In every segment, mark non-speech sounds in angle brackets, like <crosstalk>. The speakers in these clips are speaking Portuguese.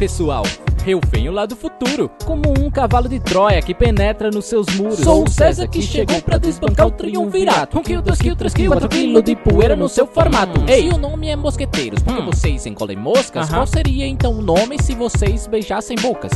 pessoal. Eu venho lá do futuro, como um cavalo de Troia que penetra nos seus muros. Sou o César que chegou pra desbancar o triunvirato. Um kill, dois kill, três kill, quatro quilos de poeira no seu formato. Ei, o nome é Mosqueteiros, porque vocês engolem moscas. Qual seria então o nome se vocês beijassem bocas?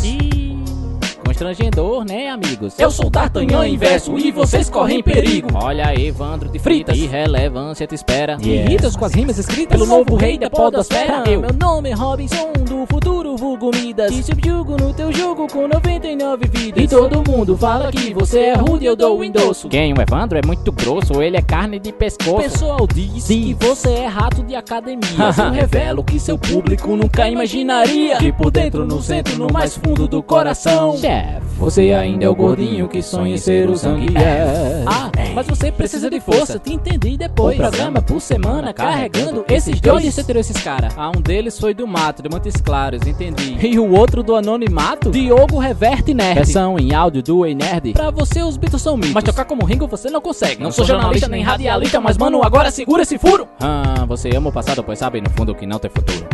Constrangedor, né, amigos? Eu sou D'Artagnan inverso e vocês correm perigo. Olha, Evandro de Fritas, irrelevância te espera. Irritas com as rimas escritas pelo novo rei da podosfera. Eu. Meu nome é Robinson futuro vulgo Midas. Te subjugo no teu jogo com 99 vidas. E todo mundo fala que você é rude, eu dou o endosso. Quem? O Evandro é muito grosso, ele é carne de pescoço. O pessoal diz que você é rato de academia. Eu <laughs> revelo que seu público nunca imaginaria. Que por dentro, no centro, no mais fundo do coração. Chefe, você ainda é o gordinho que sonha em ser o sangue. É. Ah, mas você precisa de força, te entendi depois. Um programa por semana carregando esses dois. De onde você tirou esses caras? Ah, um deles foi do mato, de Montes Claros, entendi. E o outro do anonimato? Diogo Reverte Nerd. Versão em áudio do Ei Nerd. Pra você os Beatles são mitos. Mas tocar como Ringo você não consegue. Não, sou jornalista nem radialista, mas mano, agora segura esse furo. Ah, você ama o passado, pois sabe no fundo que não tem futuro.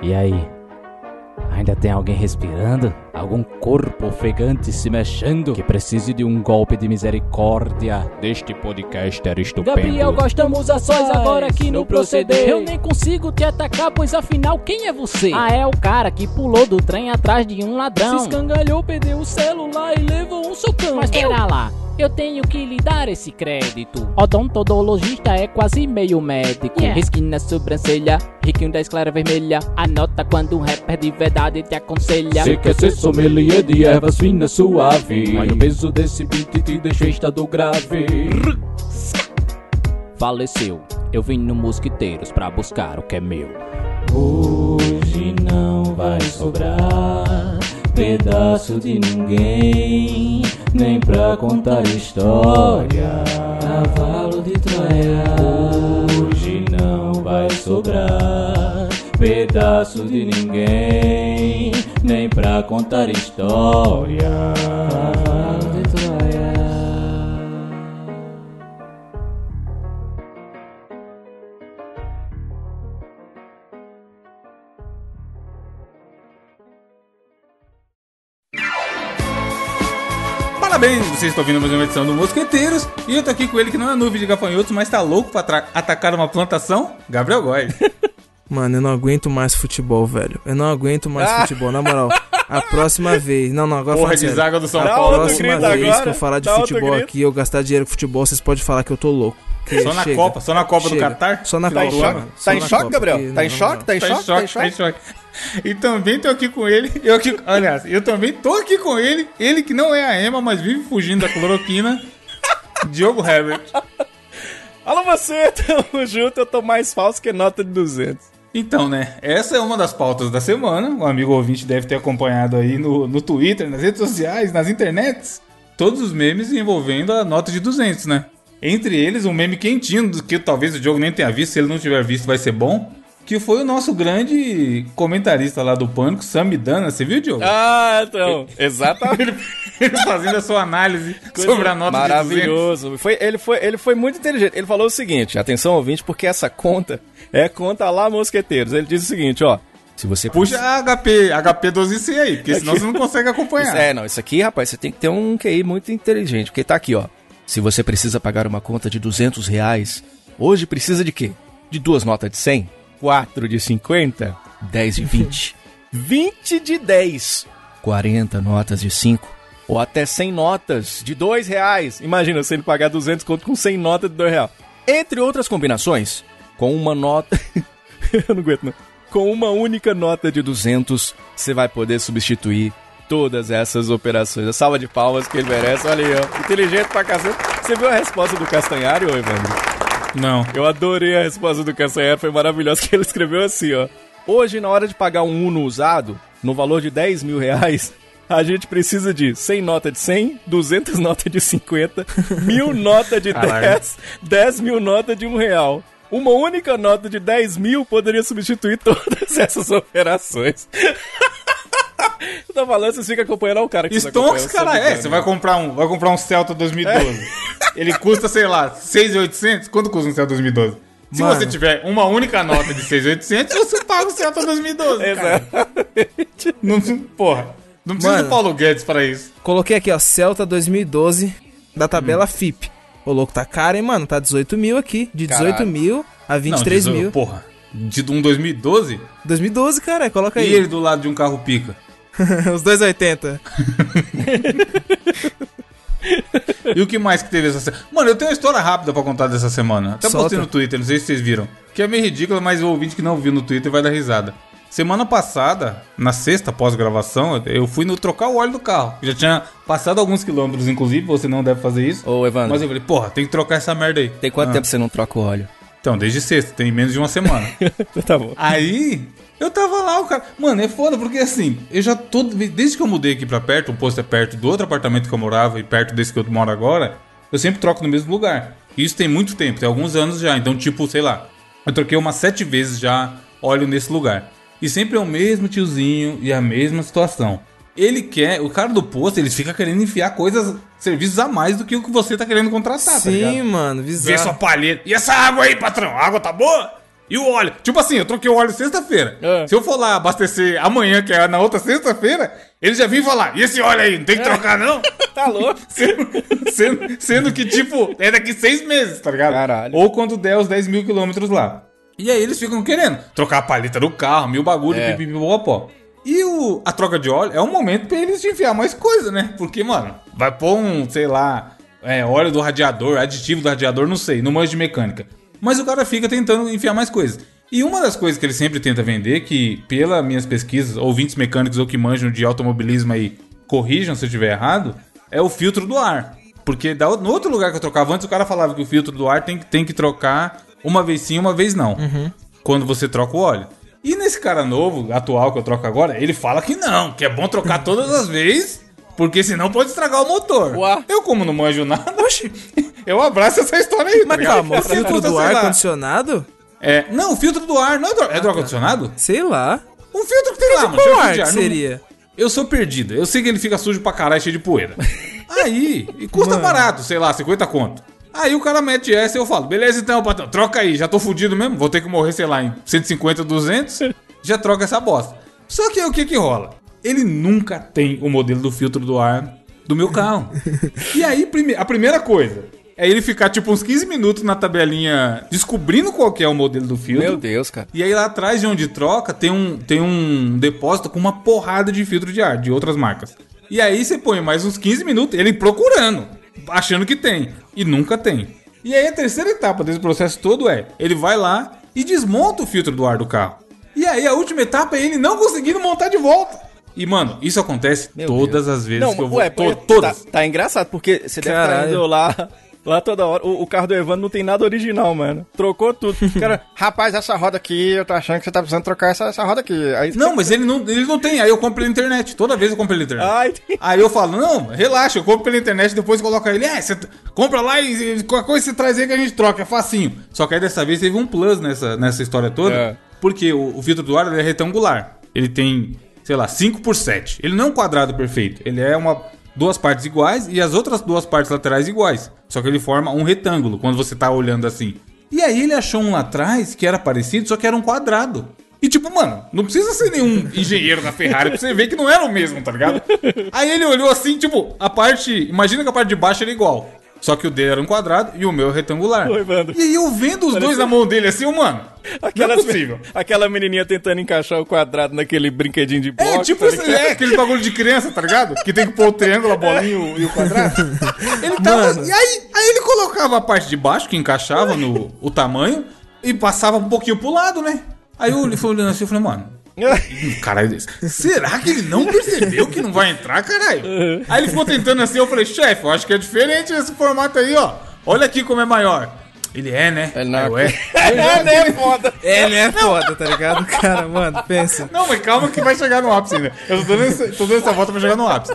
E aí? Ainda tem alguém respirando? Algum corpo ofegante se mexendo? Que precise de um golpe de misericórdia deste podcaster estupendo. Gabriel, gostamos ações agora aqui no proceder. Eu nem consigo te atacar, pois afinal, quem é você? Ah, é o cara que pulou do trem atrás de um ladrão. Se escangalhou, perdeu o celular e levou um socão. Mas pera lá. Eu tenho que lhe dar esse crédito. Odontologista é quase meio médico. Risque na sobrancelha, riquinho da esclera vermelha. Anota quando um rapper de verdade te aconselha. Você quer ser sommelier de ervas finas suave Mas o peso desse beat te deixa em estado grave Faleceu. Eu vim no Mosquiteiros pra buscar o que é meu. Hoje não vai sobrar pedaço de ninguém Nem pra contar história. Cavalo de Troia Hoje não vai sobrar. Pedaço de ninguém Nem pra contar história. Cavalo Parabéns, vocês estão ouvindo mais uma edição do Mosqueteiros. E eu tô aqui com ele que não é nuvem de gafanhotos, mas tá louco pra atacar uma plantação, Gabriel Góes. <laughs> Mano, eu não aguento mais futebol, velho. Eu não aguento mais futebol, na moral. <laughs> A próxima vez. Não, não, agora Porra fala de sério. zaga do São A Paulo. outro próxima vez agora. que eu falar de Dá outro futebol aqui, eu gastar dinheiro com futebol, vocês podem falar que eu tô louco. Que Só na chega. Copa, só na Copa do Chega. Catar? Só na Tá em do Copa. ano. choque? Só Tá em choque, Copa, Gabriel? porque Tá em choque? não. Tá em Tá em choque? Tá em choque, tá em choque? choque. E também tô aqui com ele. Eu aqui, aliás, eu também tô aqui com ele. Ele que não é a Ema, mas vive fugindo da cloroquina. <laughs> Diogo Herbert. Alô você, <laughs> tamo junto, eu tô mais falso que nota de 200. Então, né? Essa é uma das pautas da semana. O amigo ouvinte deve ter acompanhado aí no, no Twitter, nas redes sociais, nas internets. Todos os memes envolvendo a nota de 200, né? Entre eles, um meme quentinho, que talvez o Diogo nem tenha visto. Se ele não tiver visto, vai ser bom. Que foi o nosso grande comentarista lá do Pânico, Sam Dana. Você viu, Diogo? Ah, então, exatamente. <laughs> Ele fazendo a sua análise sobre a nota de 200. Maravilhoso. Foi, ele, foi, ele foi muito inteligente. Ele falou o seguinte, atenção ouvinte, porque essa conta é conta lá mosqueteiros. Ele diz o seguinte, ó. Se você Puxa a HP, HP 12C aí, porque senão você não consegue acompanhar. Isso, é, não, isso aqui, rapaz, você tem que ter um QI muito inteligente, porque tá aqui, ó. Se você precisa pagar uma conta de 200 reais, hoje precisa de quê? De duas notas de 100, 4 de 50, 10 de 20, 20 <laughs> de 10, 40 notas de 5, ou até 100 notas de 2 reais. Imagina você ele pagar 200 conto com 100 notas de 2 reais. Entre outras combinações, com uma nota... <laughs> Eu não aguento, não. Com uma única nota de 200, você vai poder substituir todas essas operações. A salva de palmas que ele merece. Olha aí, ó. Inteligente pra cacete. Você viu a resposta do Castanhari, ô Evandro? Não. Eu adorei a resposta do Castanhari, foi maravilhosa, que ele escreveu assim, ó. Hoje, na hora de pagar um Uno usado, no valor de 10 mil reais, a gente precisa de 100 nota de 100, 200 nota de 50, <laughs> mil nota de Caralho. 10, 10 mil nota de um real. Uma única nota de 10 mil poderia substituir todas essas operações. <laughs> Eu tô falando, vocês ficam acompanhando o cara que Stonks, cara, é. Você vai comprar um, vai comprar um Celta 2012. É. <laughs> Ele custa, sei lá, 6,800. Quanto custa um Celta 2012? Se Mano. você tiver uma única nota de 6,800, <laughs> você paga o Celta 2012. cara. Não, porra, não precisa Mano. do Paulo Guedes para isso. Coloquei aqui, ó, Celta 2012 da tabela Hum. FIP. O louco tá caro, hein, mano? Tá 18 mil aqui. De 18 Caralho. mil a 23 não, diz- mil. Porra, de um 2012 2012, cara, coloca e aí. ele do lado de um carro pica. <laughs> Os 2,80. <laughs> E o que mais que teve essa semana? Mano, eu tenho uma história rápida pra contar dessa semana. Até Solta. postei no Twitter, não sei se vocês viram. Que é meio ridícula, mas o ouvinte que não viu no Twitter vai dar risada. Semana passada, na sexta pós-gravação, eu fui no trocar o óleo do carro. Já tinha passado alguns quilômetros, inclusive, você não deve fazer isso. Ô, Evandro, Mas eu falei, porra, tem que trocar essa merda aí. tem quanto Ah. tempo você não troca o óleo? Então, desde sexta, tem menos de uma semana. <laughs> tá bom. Aí, eu tava lá, o cara. Mano, é foda, porque assim, eu já tô. Desde que eu mudei aqui pra perto, o posto é perto do outro apartamento que eu morava e perto desse que eu moro agora, eu sempre troco no mesmo lugar. E Isso tem muito tempo, tem alguns anos já. Então, tipo, sei lá, eu troquei umas sete vezes já óleo nesse lugar. E sempre é o mesmo tiozinho e a mesma situação. Ele quer, o cara do posto, ele fica querendo enfiar coisas, serviços a mais do que o que você tá querendo contratar, tá Sim, ligado? mano, Vê visão. sua palheta. E essa água aí, patrão? A água tá boa? E o óleo? Tipo assim, eu troquei o óleo sexta-feira. É. Se eu for lá abastecer amanhã, que é na outra sexta-feira, ele já vem falar: e esse óleo aí, não tem que trocar não? <laughs> Tá louco? <laughs> sendo, sendo- sendo que, tipo, é daqui seis meses, tá ligado? Caralho. Ou quando der os 10 mil quilômetros lá. E aí eles ficam querendo trocar a paleta do carro, mil bagulho, É. pipipipopó. E o, a troca de óleo é um momento pra eles enfiar mais coisa, né? Porque, mano, vai pôr um, sei lá, é, óleo do radiador, aditivo do radiador, não sei, não manjo de mecânica. Mas o cara fica tentando enfiar mais coisas. E uma das coisas que ele sempre tenta vender, que pelas minhas pesquisas, ouvintes mecânicos ou que manjam de automobilismo aí, corrijam se eu estiver errado, é o filtro do ar. Porque da, no outro lugar que eu trocava antes, o cara falava que o filtro do ar tem, que- tem que trocar uma vez sim, uma vez não. Quando você troca o óleo. E nesse cara novo, atual que eu troco agora, ele fala que não, que é bom trocar todas as vezes, porque senão pode estragar o motor. Ué. Eu, como não manjo nada, <laughs> eu abraço essa história aí, tá Mas calma, o filtro do sei ar lá, condicionado? É, não, o filtro do ar não é do, é do ar-condicionado? Sei lá. Um filtro que tem lá, mano. Qual ar de que seria? Eu sou perdido. Eu sei que ele fica sujo pra caralho, cheio de poeira. <laughs> Aí, e custa barato, sei lá, 50 conto. Aí o cara mete essa e eu falo, beleza então, patrão, troca aí, já tô fudido mesmo, vou ter que morrer, sei lá, em 150, 200, <laughs> já troca essa bosta. Só que aí o que que rola? Ele nunca tem o modelo do filtro do ar do meu carro. <laughs> E aí, prime- a primeira coisa é ele ficar tipo uns 15 minutos na tabelinha descobrindo qual que é o modelo do filtro. Meu Deus, cara. E aí lá atrás de onde troca tem um, tem um depósito com uma porrada de filtro de ar de outras marcas. E aí você põe mais uns 15 minutos ele procurando, achando que tem. E nunca tem. E aí a terceira etapa desse processo todo é, ele vai lá e desmonta o filtro do ar do carro. E aí a última etapa é ele não conseguindo montar de volta. E mano, isso acontece Meu todas as vezes que eu vou. ué, to- todas. Tá, tá engraçado, porque você deve estar Caralho. indo lá, lá toda hora. O, o carro do Evandro não tem nada original, mano. Trocou tudo. <laughs> Cara, rapaz, essa roda aqui, eu tô achando que você tá precisando trocar essa, essa roda aqui. Aí, Não, mas ele não, ele não tem. Aí eu compro pela internet. Toda vez eu compro pela internet. Ai, tem- Aí eu falo, não, relaxa, eu compro pela internet, depois coloca ele. É, você compra lá e, e qualquer coisa você traz aí que a gente troca, é facinho. Só que aí dessa vez teve um plus nessa, nessa história toda, É. porque o, o do ar ele é retangular. Ele tem, sei lá, 5 por 7. Ele não é um quadrado perfeito, ele é uma duas partes iguais e as outras duas partes laterais iguais. Só que ele forma um retângulo quando você tá olhando assim. E aí ele achou um lá atrás que era parecido, só que era um quadrado. E tipo, mano, não precisa ser nenhum <laughs> engenheiro da Ferrari pra você ver que não era o mesmo, tá ligado? Aí ele olhou assim, tipo, a parte. Imagina que a parte de baixo era igual. Só que o dele era um quadrado e o meu retangular. Oi. E aí eu vendo os dois na mão dele assim, eu, mano. não é possível. aquela menininha tentando encaixar o quadrado naquele brinquedinho de bloco. É, tipo, tá esse- é, aquele bagulho de criança, tá ligado? Que tem que pôr o triângulo, a bolinha e o, e o quadrado. <laughs> Ele tava. Mano. E aí, aí ele colocava a parte de baixo, que encaixava no o tamanho, e passava um pouquinho pro lado, né? Aí eu fui olhando assim e falei, mano. <laughs> Caralho, desse. será que ele não percebeu que não vai entrar, caralho? <laughs> Aí ele ficou tentando assim, eu falei, chefe, eu acho que é diferente esse formato aí, ó. Olha aqui como é maior. Ele é, né? É, não. Aí eu, é. <laughs> É, né, foda. Ele é foda, tá ligado? Cara, mano, pensa. Não, mas calma que vai chegar no ápice ainda. Eu tô dando, essa, tô dando essa volta pra chegar no ápice.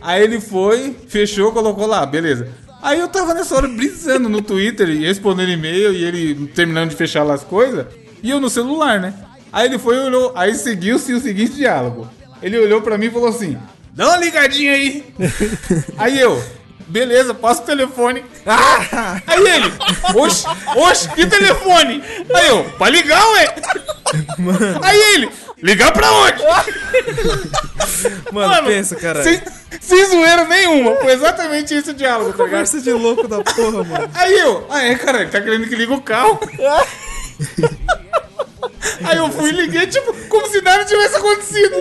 Aí ele foi, fechou, colocou lá, beleza. Aí eu tava nessa hora brisando no Twitter e respondendo e-mail e ele terminando de fechar lá as coisas. E eu no celular, né? Aí ele foi e olhou, aí seguiu-se o seguinte diálogo. Ele olhou pra mim e falou assim: Dá uma ligadinha aí. <laughs> aí eu, beleza, passa o telefone. Ah! <laughs> Aí ele, oxe, oxe, que telefone? Aí eu, pra ligar, ué. Aí ele, ligar pra onde? <laughs> Mano, pensa, cara. Sem, sem zoeira nenhuma. Foi exatamente esse o diálogo, tá? Conversa de louco da porra, mano. Aí eu, ah é, cara, ele tá querendo que liga o carro. Aí eu fui e liguei, tipo, como se nada tivesse acontecido.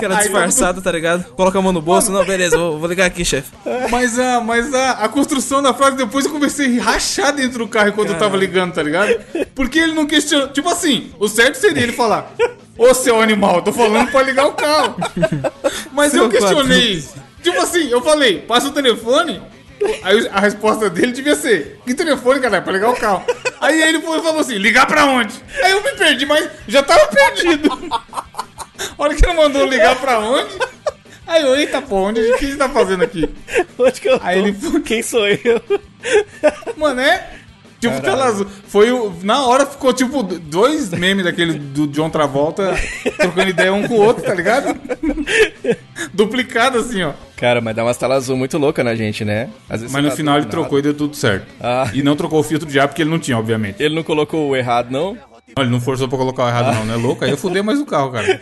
Cara disfarçado, tá ligado? Coloca a mão no bolso. Não, beleza, vou, vou ligar aqui, chefe. Mas, a, mas a, a construção da frase, depois eu comecei a rachar dentro do carro enquanto eu tava ligando, tá ligado? Porque ele não questionou. Tipo assim, o certo seria ele falar: Ô seu animal, eu tô falando pra ligar o carro. Mas eu Seu questionei. Tipo assim, eu falei: passa o telefone. Aí a resposta dele devia ser: Que telefone, cara? Pra ligar o carro. Aí ele foi e falou assim: ligar pra onde? Aí eu me perdi, mas já tava perdido. A hora que ele mandou ligar pra onde? Aí eu, eita pô, onde a gente, o que a gente tá fazendo aqui? Onde que eu Aí ele foi. Quem sou eu? Mano, é? Tipo, tela azul. Foi o. Na hora ficou tipo dois memes daquele do John Travolta trocando ideia um com o outro, tá ligado? Duplicado assim, ó. Cara, mas dá umas telas azul muito louca na gente, né? Às vezes Mas no tá final ele nada. trocou e deu tudo certo. Ah. E não trocou o filtro de ar porque ele não tinha, obviamente. Ele não colocou o errado, não? Olha, ele não forçou pra colocar o errado, não, né? Louco? Aí eu fudei mais o carro, cara.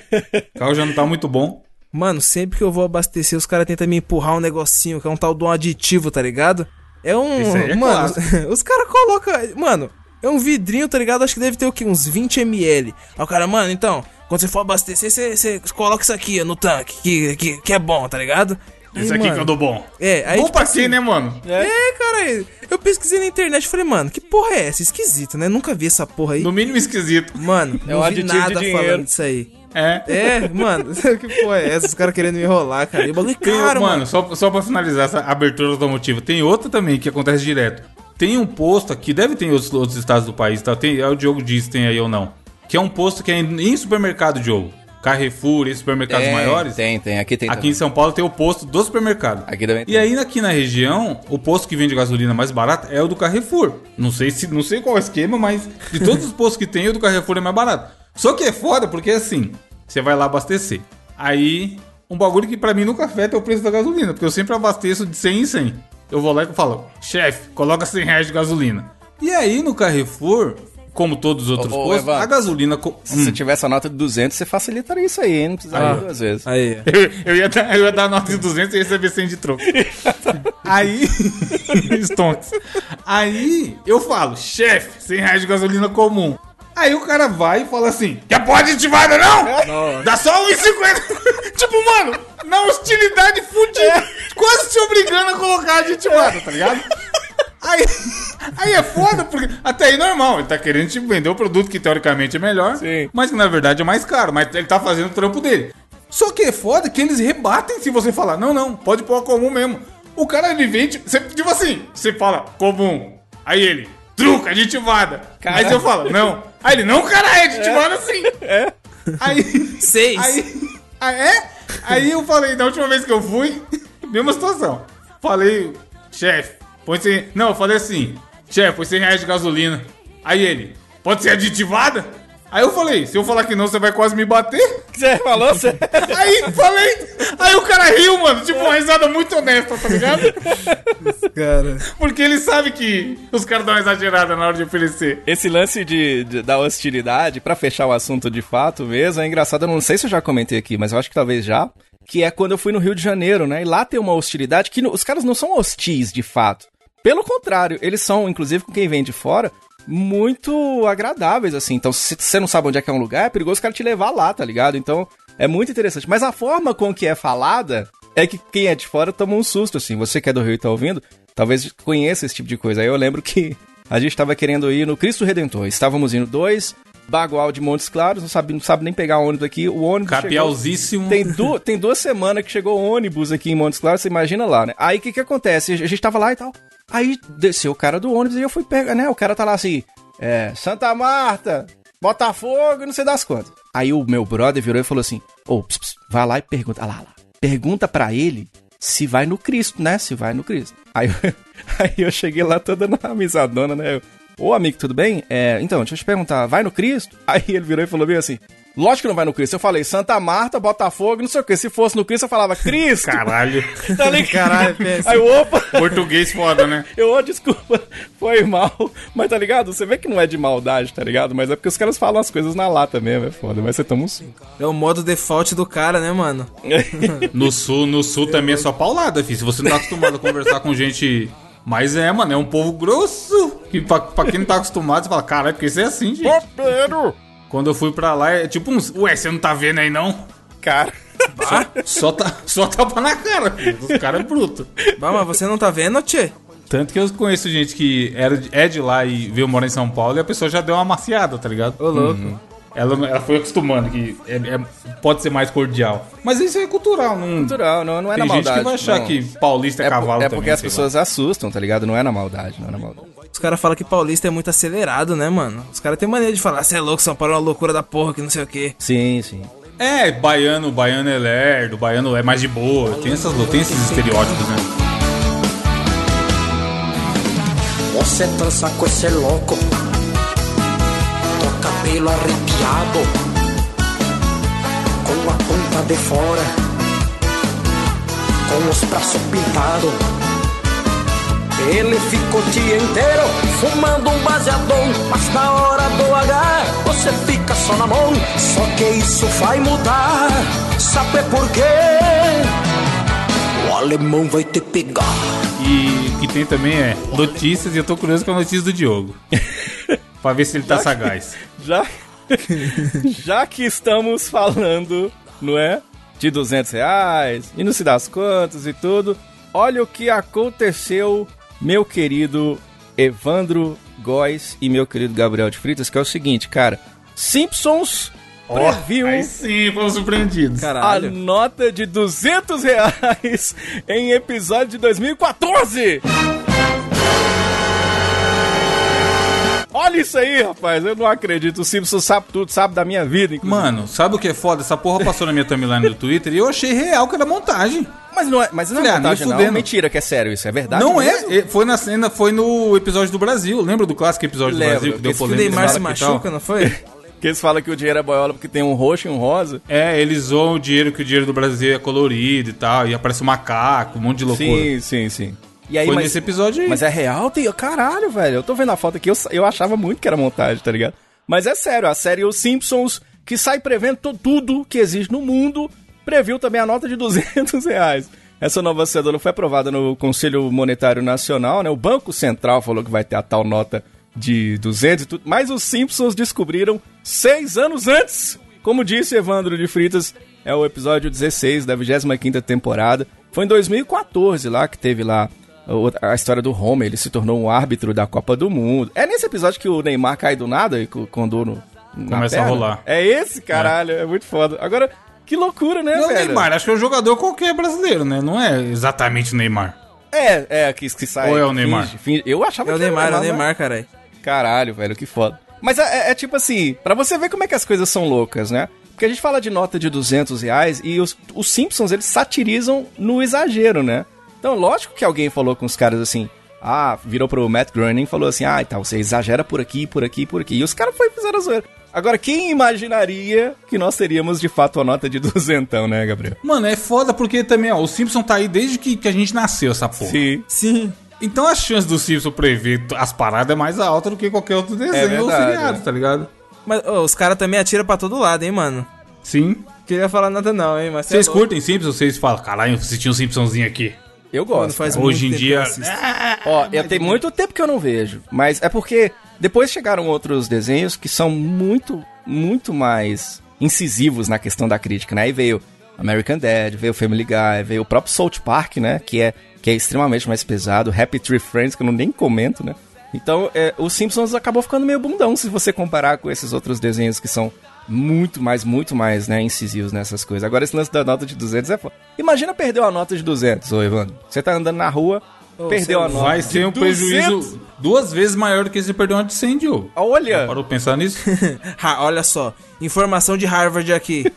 O carro já não tá muito bom. Mano, sempre que eu vou abastecer, os caras tentam me empurrar um negocinho, que é um tal de um aditivo, tá ligado? É um. Isso aí é mano, <laughs> os caras colocam. Mano, é um vidrinho, tá ligado? Acho que deve ter o quê? Uns 20 ml. Aí o cara, mano, então, quando você for abastecer, você, você coloca isso aqui ó, no tanque, que, que, que é bom, tá ligado? Esse aqui mano, que eu dou bom. É, aí. bom tipo pra assim, quê, né, mano? É, cara, eu pesquisei na internet e falei, mano, que porra é essa? Esquisito, né? Nunca vi essa porra aí. No mínimo esquisito. Mano, É um não vi nada dinheiro. falando disso aí. É. É, mano, <laughs> que porra é essa? Os caras querendo me enrolar, cara. E o bagulho é caro, mano, mano. Só, só pra finalizar essa abertura automotiva, tem outra também que acontece direto. Tem um posto aqui, deve ter em outros, outros estados do país, tá? Tem, é o Diogo diz se tem aí ou não. Que é um posto que é em, em supermercado, Diogo. Carrefour, esses supermercados Tem, maiores. Tem, tem. Aqui tem Aqui em também. São Paulo tem o posto do supermercado. Aqui também tem. E aí aqui na região, o posto que vende gasolina mais barato é o do Carrefour. Não sei se não sei qual é o esquema, mas de <laughs> todos os postos que tem, o do Carrefour é mais barato. Só que é foda porque assim, você vai lá abastecer. Aí, um bagulho que pra mim nunca afeta é o preço da gasolina, porque eu sempre abasteço de 100 em 100. Eu vou lá e falo, chefe, coloca 100 reais de gasolina. E aí no Carrefour, como todos os outros Ô, ô, postos, Evandro, a gasolina... co- Se Hum. você tivesse a nota de 200, você facilitaria isso aí, hein? Não precisaria Ah. duas vezes. Aí. Eu, <laughs> eu ia dar, eu ia dar nota de 200 e receber 100 de troco. <laughs> Aí. <laughs> Stonks. Aí eu falo, chefe, 100 reais de gasolina comum. Aí o cara vai e fala assim: Quer pode aditivada não? Dá só 1,50. tipo, mano, na hostilidade fudida. Quase te obrigando a colocar aditivada, tá ligado? Aí, aí é foda, porque até aí normal, ele tá querendo te vender o produto que teoricamente é melhor, Sim. mas que na verdade é mais caro, mas ele tá fazendo o trampo dele. Só que é foda que eles rebatem se você falar, não, não, pode pôr a comum mesmo. O cara ele vende, você, tipo assim, você fala comum, aí ele, truca, aditivada. Aí você fala, não. Aí ele, não, cara, é aditivada sim. É. Aí, Seis. Aí, ah, é? Aí eu falei, da última vez que eu fui, <laughs> mesma situação. Falei, chefe, põe 100... Não, eu falei assim, chefe, põe 100 reais de gasolina. Aí ele, pode ser aditivada? Aí eu falei, se eu falar que não, você vai quase me bater? Você falou? Você... Aí falei, aí o cara riu, mano, tipo uma risada muito honesta, tá ligado? Cara. Porque ele sabe que os caras dão uma exagerada na hora de oferecer. Esse lance de, de- da hostilidade, pra fechar o assunto de fato mesmo, é engraçado. Eu não sei se eu já comentei aqui, mas eu acho que talvez já. Que é quando eu fui no Rio de Janeiro, né? E lá tem uma hostilidade que no- os caras não são hostis de fato. Pelo contrário, eles são, inclusive com quem vem de fora, muito agradáveis, assim. Então, se você não sabe onde é que é um lugar, é perigoso o cara te levar lá, tá ligado? Então, é muito interessante. Mas a forma com que é falada é que quem é de fora toma um susto, assim. Você que é do Rio e tá ouvindo, talvez conheça esse tipo de coisa. Aí eu lembro que a gente tava querendo ir no Cristo Redentor. Estávamos indo dois, Bagual de Montes Claros, não sabe, não sabe nem pegar ônibus aqui. O ônibus chegou- Capialzíssimo. tem, du tem duas semanas que chegou ônibus aqui em Montes Claros, você imagina lá, né? Aí o que que acontece? A gente tava lá e tal. Aí desceu o cara do ônibus e eu fui pegar, né? O cara tá lá assim, é, Santa Marta, Botafogo, não sei das quantas. Aí o meu brother virou e falou assim, ô, ps, ps, vai lá e pergunta, ah lá, lá, pergunta pra ele se vai no Cristo, né? Se vai no Cristo. Aí, eu- <laughs> aí eu cheguei lá toda na amizadona, né? Eu, Ô amigo, tudo bem? É, então, deixa eu te perguntar, vai no Cristo? <laughs> Aí ele virou e falou bem assim: Lógico que não vai no Cristo. Eu falei Santa Marta, Botafogo, não sei o quê. Se fosse no Cristo, eu falava Cristo. Caralho. <laughs> Tá ligado? Caralho, péssimo. Aí, opa, Português foda, né? <laughs> eu, oh, desculpa, foi mal. Mas tá ligado? Você vê que não é de maldade, tá ligado? Mas é porque os caras falam as coisas na lata mesmo, é foda. Mas você toma um suco. É o modo default do cara, né, mano? No sul, no sul também é só paulada, filho. Se você não tá acostumado a conversar com gente. Mas é, mano, é um povo grosso. Que pra, pra quem não tá acostumado, você fala, caralho, porque isso é assim, gente. Roteiro! Quando eu fui pra lá, é tipo uns. Ué, você não tá vendo aí não? Cara, Só, tá, só tapa na cara, filho. Os caras é bruto. Bah, mas você não tá vendo, tchê? Tanto que eu conheço gente que era, é de lá e veio morar em São Paulo e a pessoa já deu uma maciada, tá ligado? Ô, louco. Ela, ela foi acostumando que é- é- pode ser mais cordial. Mas isso é cultural, não. cultural, não, não é Tem na gente maldade. que vai achar não. que paulista é, É, por- cavalo é também. porque as sei lá. pessoas assustam, tá ligado? Não é na maldade, não é na maldade. Os caras falam que paulista é muito acelerado, né, mano? Os caras têm maneira de falar, você é louco, São Paulo é uma loucura da porra, que não sei o quê. Sim, sim. É, baiano, baiano é lerdo, baiano é mais de boa. Tem, essas, tem esses estereótipos, né? Você trança com esse louco Com cabelo arrepiado Com a ponta de fora Com os braços pintados Ele ficou o dia inteiro Fumando um baseadão Mas na hora do H Você fica só na mão Só que isso vai mudar Sabe por quê? O alemão vai te pegar E o que tem também é notícias, e eu tô curioso com a notícia do Diogo. <laughs> pra ver se ele tá sagaz. <laughs> Já, já que estamos falando, não é? De 200 reais, e não se dá as contas e tudo. Olha o que aconteceu, meu querido Evandro Góes e meu querido Gabriel de Fritas, que é o seguinte, cara. Simpsons previu Aí sim, fomos surpreendidos. a Caralho. nota de 200 reais em episódio de 2014. Olha isso aí, rapaz. Eu não acredito. O Simpsons sabe tudo, sabe da minha vida, inclusive. Mano, sabe o que é foda? Essa porra passou na minha timeline do Twitter e eu achei real que era montagem. Mas não é, mas não é ah, montagem, não. Mentira, que é sério isso. É verdade não mesmo? é, é, foi na cena, foi no episódio do Brasil. Lembra do clássico episódio Lembro, do Brasil que deu Que o? Neymar se machuca, não foi? <laughs> Que eles falam que o dinheiro é boiola porque tem um roxo e um rosa. É, eles zoam o dinheiro, que o dinheiro do Brasil é colorido e tal, e aparece um macaco, um monte de loucura. Sim, sim, sim. E aí, Foi mas, nesse episódio aí. mas é real? Tem... Caralho, velho. Eu tô vendo a foto aqui, eu, eu achava muito que era montagem, tá ligado? Mas é sério, a série Os Simpsons, que sai prevendo tudo que existe no mundo, previu também a nota de <laughs> 200 reais. Essa nova cedula foi aprovada no Conselho Monetário Nacional, né? O Banco Central falou que vai ter a tal nota de 200 e tudo. Mas os Simpsons descobriram seis anos antes. Como disse Evandro de Fritas, é o episódio 16 da 25ª temporada. Foi em 2014 lá que teve lá a história do Homer, ele se tornou um árbitro da Copa do Mundo. É nesse episódio que o Neymar cai do nada e dor no, na Começa a perna? rolar. É esse, caralho, é, muito foda. Agora, que loucura, né, Não é o velho? Neymar, acho que é um jogador qualquer brasileiro, né? Não é exatamente o Neymar. É, é, que, que sai. Ou é o Neymar? finge- finge- Eu achava É o que Neymar, é o mas- Neymar, caralho. Caralho, velho, que foda. Mas é, é- é tipo assim, pra você ver como é que as coisas são loucas, né? Porque a gente fala de nota de 200 reais e os, os Simpsons, eles satirizam no exagero, né? Então, lógico que alguém falou com os caras assim, ah, virou pro Matt Groening e falou assim, ah, então você exagera por aqui, por aqui, por aqui. E os caras foi fizeram a zoeira. Agora, quem imaginaria que nós teríamos de fato a nota de <laughs> duzentão, né, Gabriel? Mano, é foda porque também, ó, o Simpson tá aí desde que, que a gente nasceu, essa porra. Sim. Sim. Então a chance do Simpson prever as paradas é mais alta do que qualquer outro desenho ou verdade, seriado, é. tá ligado? Mas ô, os caras também atiram pra todo lado, hein, mano. Sim. Queria falar nada não, hein, mas... cê Vocês é curtem Simpsons? Vocês falam, caralho, assisti um Simpsonzinho aqui. Eu Mano, gosto. faz Hoje em muito tempo dia- que eu assisto. Ó, eu tenho muito tempo que eu não vejo, mas é porque depois chegaram outros desenhos que são muito, muito mais incisivos na questão da crítica, né? Aí veio American Dad, veio Family Guy, veio o próprio South Park, né? Que é, que é extremamente mais pesado, Happy Tree Friends, que eu não nem comento, né? Então, é, os Simpsons acabou ficando meio bundão se você comparar com esses outros desenhos que são muito mais, muito mais, né, incisivos nessas coisas. Agora, esse lance da nota de 200 é foda. Imagina perder uma nota de 200, ô Evandro. Você tá andando na rua, perdeu a nota Vai de ser um 200. prejuízo duas vezes maior do que se perder uma de 100, Diogo. Olha, Parou pra pensar nisso? <laughs> Ha, olha só, informação de Harvard aqui.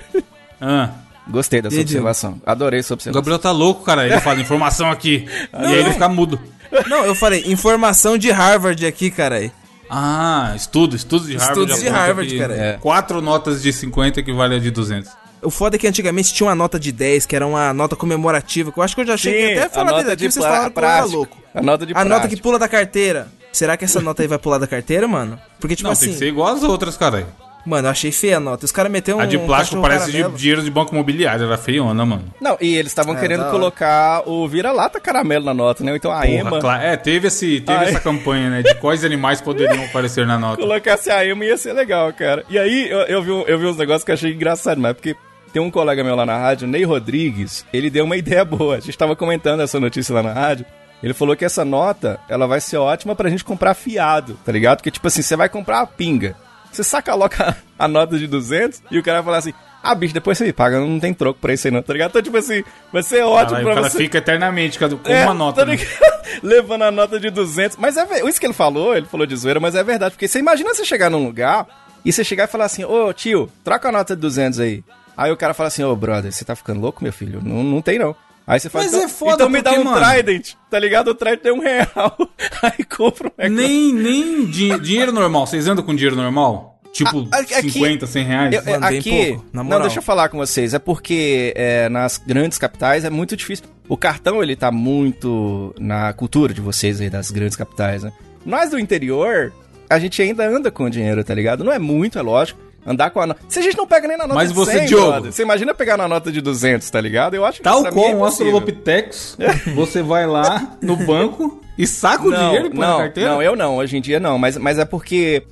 <laughs> ah. gostei dessa Entendi. observação. Adorei essa O observação. Gabriel tá louco, cara. Ele fala informação aqui. <laughs> e aí ele fica mudo. Não, eu falei informação de Harvard aqui, caralho. Ah, estudo, estudos de Harvard. Estudos de aponta Harvard, que cara. É. Quatro notas de 50 equivale a de 200. O foda é que antigamente tinha uma nota de 10, que era uma nota comemorativa, que eu acho que eu já cheguei até a falar dele aqui, vocês falaram que prática. louco. A nota de A nota que prática. pula da carteira. Será que essa nota aí vai pular da carteira, mano? Porque, tipo Não, assim, tem que ser igual as outras, cara. Mano, eu achei feia a nota. Os caras meteram um. a de plástico cachorro parece de dinheiro de banco imobiliário, era feiona, mano. Não, e eles estavam É, querendo hora. colocar o vira-lata caramelo na nota, né? Então a Porra, Ema. cla- É, teve, esse, teve Ai. essa campanha, né? De quais animais poderiam <laughs> aparecer na nota. Colocasse a Ema ia ser legal, cara. E aí eu, eu vi, um- eu vi uns negócios que eu achei engraçado, mas porque tem um colega meu lá na rádio, Ney Rodrigues, ele deu uma <laughs> ideia boa. A gente tava comentando essa notícia lá na rádio. Ele falou que essa nota, ela vai ser ótima pra gente comprar fiado, tá ligado? Porque, tipo assim, você vai comprar a pinga. Você saca logo a, <laughs> a nota de 200 e o cara vai falar assim, ah, bicho, depois você me paga, não tem troco pra isso aí não, tá ligado? Então, tipo assim, vai ser ótimo Caralho, pra o cara você. fica eternamente com É, uma nota. tá né? <laughs> Levando a nota de 200. Mas é isso que ele falou, ele falou de zoeira, mas é verdade. Porque você imagina você chegar num lugar e você chegar e falar assim: Ô tio, troca a nota de 200 aí. Aí o cara fala assim: Ô brother, você tá ficando louco, meu filho? Não, não tem não. Aí você fala: Mas então, é foda então me dá porque, um mano- Trident, tá ligado? O Trident é um real. <laughs> Aí compra um negócio. Nem, nem di- dinheiro normal. Vocês andam com dinheiro normal? Tipo, A- a- aqui- 50, 100 reais? Eu- Mano, aqui, pouco, na não, moral. deixa eu falar com vocês. É porque é, nas grandes capitais é muito difícil. O cartão, ele tá muito na cultura de vocês aí, das grandes capitais, né? Nós do interior, a gente ainda anda com dinheiro, tá ligado? Não é muito, é lógico. Andar com a nota. Se a gente não pega nem na nota Mas de você, 100, Diogo- brother, você imagina pegar na nota de 200, tá ligado? Eu acho que Tal é qual um impossível. Australopithecus, <laughs> você vai lá no banco e saca o não, dinheiro e põe não, na carteira? Não, eu não, hoje em dia não, mas, mas é porque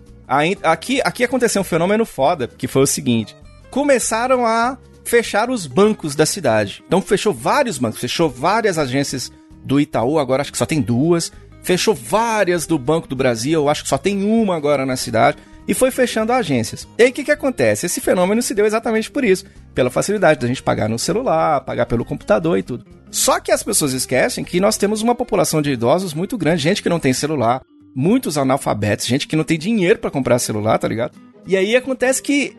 aqui, aqui aconteceu um fenômeno foda, que foi o seguinte: começaram a fechar os bancos da cidade. Então fechou vários bancos, fechou várias agências do Itaú, agora acho que só tem duas. Fechou várias do Banco do Brasil, eu acho que só tem uma agora na cidade. E foi fechando agências. E aí o que, que acontece? Esse fenômeno se deu exatamente por isso. Pela facilidade da gente pagar no celular, pagar pelo computador e tudo. Só que as pessoas esquecem que nós temos uma população de idosos muito grande, gente que não tem celular, muitos analfabetos, gente que não tem dinheiro pra comprar celular, tá ligado? E aí acontece que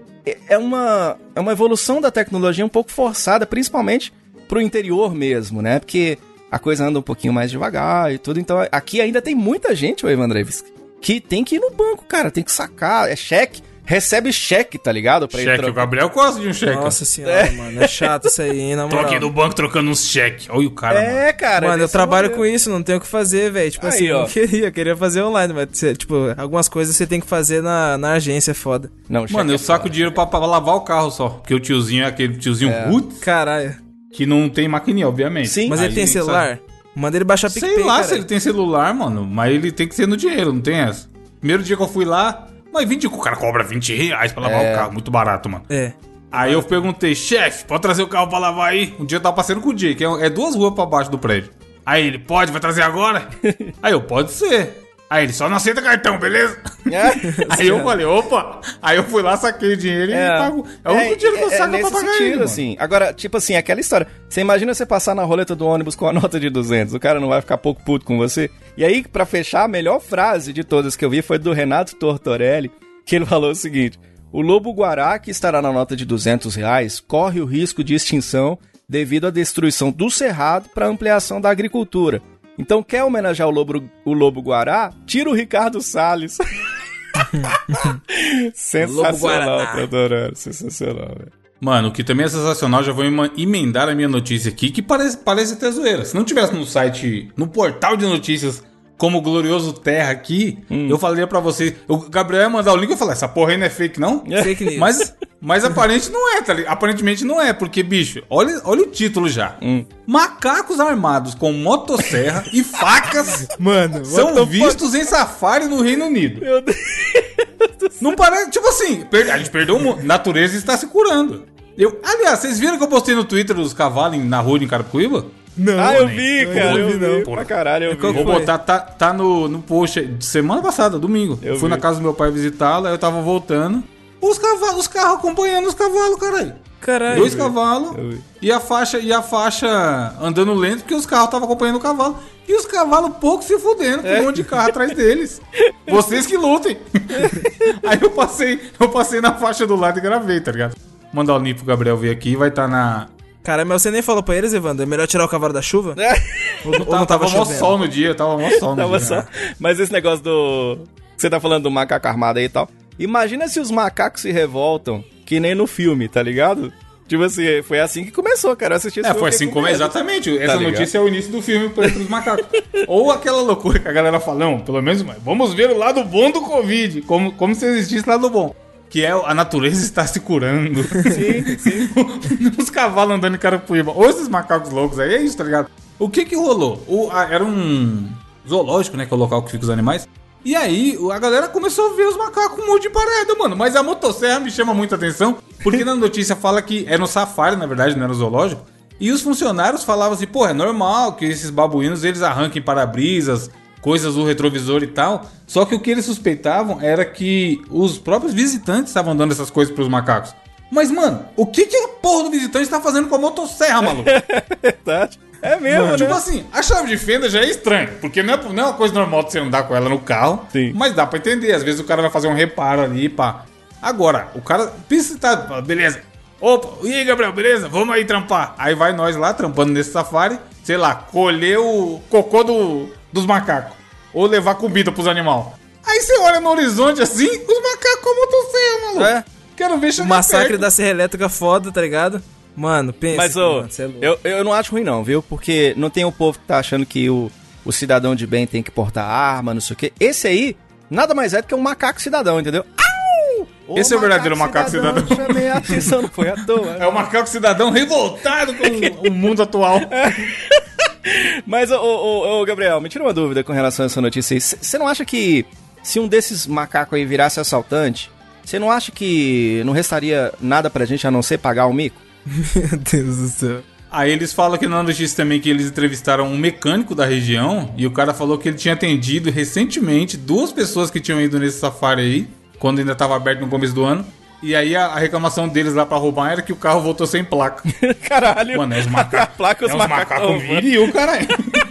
é uma, é uma evolução da tecnologia um pouco forçada, principalmente pro interior mesmo, né? Porque a coisa anda um pouquinho mais devagar e tudo. Então aqui ainda tem muita gente, o Evandrevis, que tem que ir no banco, cara, tem que sacar, é cheque, recebe cheque, tá ligado? Pra ir Cheque, o Gabriel gosta de um cheque. Nossa senhora, mano. É chato isso aí, hein, na Tô moral. aqui no banco trocando uns cheques. Olha o cara, mano. É, cara. Mano, eu trabalho modelo. com isso, não tenho o que fazer, velho. Tipo Aí, assim, eu ó. não <laughs> queria, eu queria fazer online, mas, tipo, algumas coisas você tem que fazer na, na agência, é foda. Não, Mano, eu é saco foda. dinheiro pra, pra lavar o carro só. Porque o tiozinho é aquele tiozinho roots Caralho. que não tem maquininha, obviamente. Sim. Mas Aí ele tem celular? Manda ele baixar Sei PicPay, lá cara. se ele tem celular, mano. Mas ele tem que ser no dinheiro, não tem essa. Primeiro dia que eu fui lá, mas 20, o cara cobra 20 reais pra lavar É. o carro. Muito barato, mano. É. Aí eu perguntei, chefe, pode trazer o carro pra lavar aí? Um dia eu tava passando com o Jay, que é, é duas ruas pra baixo do prédio. Aí ele, pode, vai trazer agora? <laughs> aí eu, pode ser. Aí ele, só não aceita cartão, beleza? É. <laughs> aí eu falei, opa. Aí eu fui lá, saquei o dinheiro e pago. É o único dinheiro que eu saco nesse pra pagar sentido, ele, assim. Agora, tipo assim, aquela história. Você imagina você passar na roleta do ônibus com a <laughs> nota de 200, o cara não vai ficar pouco puto com você? E aí, pra fechar, a melhor frase de todas que eu vi foi do Renato Tortorelli, que ele falou o seguinte... O lobo-guará, que estará na nota de 200 reais, corre o risco de extinção devido à destruição do cerrado para ampliação da agricultura. Então, quer homenagear o lobo- o lobo-guará? Tira o Ricardo Salles. <laughs> Sensacional, Lobo-guaraná. Tortorelli. Sensacional, velho. Mano, o que também é sensacional, já vou emendar a minha notícia aqui, que parece, parece até zoeira. Se não tivesse no site, no portal de notícias, como o Glorioso Terra aqui, Hum. eu falaria pra vocês. O Gabriel ia mandar o link e eu falar, essa porra aí não é fake, não? Fake <laughs> news. Mas, mas aparente não é, tá ligado? Aparentemente não é, porque, bicho, olha, olha o título já. Hum. Macacos armados com motosserra e facas <laughs> Mano, são vistos em safari no Reino Unido. Meu Deus. Não parece, tipo assim, a gente perdeu o mundo. Natureza está se curando. Eu, aliás, vocês viram que eu postei no Twitter os cavalos em- na rua de Carapicuíba? Não, Ah, eu vi, eu cara. não Eu vi, vi, não. Pra caralho, eu vi. Qual Vou foi? botar, tá, tá no, no post de semana passada, domingo. Eu Fui vi. na casa do meu pai visitá-lo, aí eu tava voltando. Os cavalos, os carros acompanhando os cavalos, caralho. Caralho. Dois cavalos eu vi. e a faixa e a faixa andando lento porque os carros estavam acompanhando o cavalo. E os cavalos pouco se fudendo com um monte de carro atrás deles. Vocês que lutem. <laughs> Aí eu passei, eu passei na faixa do lado e gravei, tá ligado? Mandar o link pro Gabriel ver aqui, vai estar na Cara, mas você nem falou pra eles, Evandro? É melhor tirar o cavalo da chuva? Ou, ou Tava, não tava tava mó chovendo? sol no dia, tava mó sol no Tava dia. só... Mas esse negócio do... Você tá falando do macaco armado aí e tal. Imagina se os macacos se revoltam, que nem no filme, tá ligado? Tipo assim, foi assim que começou, cara. Eu assisti esse É, foi assim com como medo. exatamente. Essa ligado? notícia é o início do filme para os macacos. Ou aquela loucura que a galera fala, não, pelo menos mas vamos ver o lado bom do Covid, como, como se existisse lado bom. Que é a natureza está se curando. Sim, sim. <laughs> Os cavalos andando em Carapuíba. Ou esses macacos loucos aí, é isso, tá ligado? O que que rolou? O, a- era um zoológico, né? Que é o local que fica os animais. E aí, a galera começou a ver os macacos um monte de parada, mano. Mas a motosserra me chama muita atenção, porque na notícia fala que era no safari, na verdade, não era no zoológico. E os funcionários falavam assim, pô, é normal que esses babuínos, eles arranquem para-brisas, coisas do retrovisor e tal. Só que o que eles suspeitavam era que os próprios visitantes estavam dando essas coisas pros macacos. Mas, mano, o que que a porra do visitante tá fazendo com a motosserra, maluco? <laughs> Verdade. É mesmo, Tipo né? assim, a chave de fenda já é estranha, porque não é, não é uma coisa normal de você andar com ela no carro. Sim. Mas dá pra entender, às vezes o cara vai fazer um reparo ali, pá. Agora, o cara que tá, beleza. Opa, e aí, Gabriel, beleza? Vamos aí trampar. Aí vai nós lá, trampando nesse safari, sei lá, colher o cocô do, dos macacos. Ou levar comida pros animais. Aí você olha no horizonte assim, os macacos com a motosserra, maluco. É. Quero ver O chegar massacre perto. da Serra Elétrica foda, tá ligado? Mano, pensa. Mas, ô, é eu, eu não acho ruim não, viu? Porque não tem o povo que tá achando que o, o cidadão de bem tem que portar arma, não sei o quê. Esse aí, nada mais é do que um macaco cidadão, entendeu? Au! Ô, Esse é o verdadeiro macaco cidadão. Chamei a atenção, não foi à toa. É o macaco cidadão revoltado com o mundo atual. <laughs> Mas, ô, ô, ô, Gabriel, me tira uma dúvida com relação a essa notícia aí. Você não acha que se um desses macacos aí virasse assaltante, você não acha que não restaria nada pra gente a não ser pagar o mico? Meu Deus do céu. Aí eles falam que na notícia também que eles entrevistaram um mecânico da região e o cara falou que ele tinha atendido recentemente duas pessoas que tinham ido nesse safari aí, quando ainda estava aberto no começo do ano. E aí a, a reclamação deles lá pra roubar era que o carro voltou sem placa. <laughs> Caralho. Mano, é os macacos. Placa, os é os macacos macacos roubando. viril, caralho.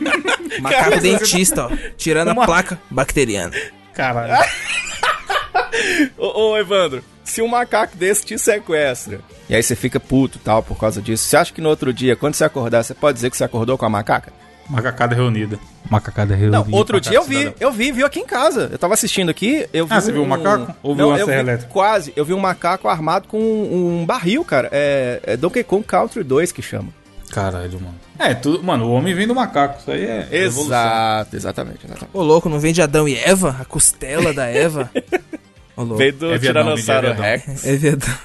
<laughs> Macaco dentista, ó. Tirando Uma- a placa bacteriana. Caralho. <laughs> Ô, ô, Evandro, se um macaco desse te sequestra, e aí você fica puto tal por causa disso, você acha que no outro dia, quando você acordar, você pode dizer que você acordou com a macaca? Macacada reunida. Macacada reunida. Não, outro dia eu vi, cidadão. eu vi, viu aqui em casa. Eu tava assistindo aqui, eu vi Ah, você viu um macaco? Ou viu uma eu serra vi elétrica? Quase, eu vi um macaco armado com um, um barril, cara. É, é Donkey Kong Country 2 que chama. Caralho, mano. É, tudo, mano, o homem vem do macaco. Isso aí é. Exato, exatamente, exatamente. Ô, louco, não vem de Adão e Eva? A costela da Eva? <laughs> Ô, louco. Veio do É viadão, Tiranossauro vem viadão. Rex. É verdade.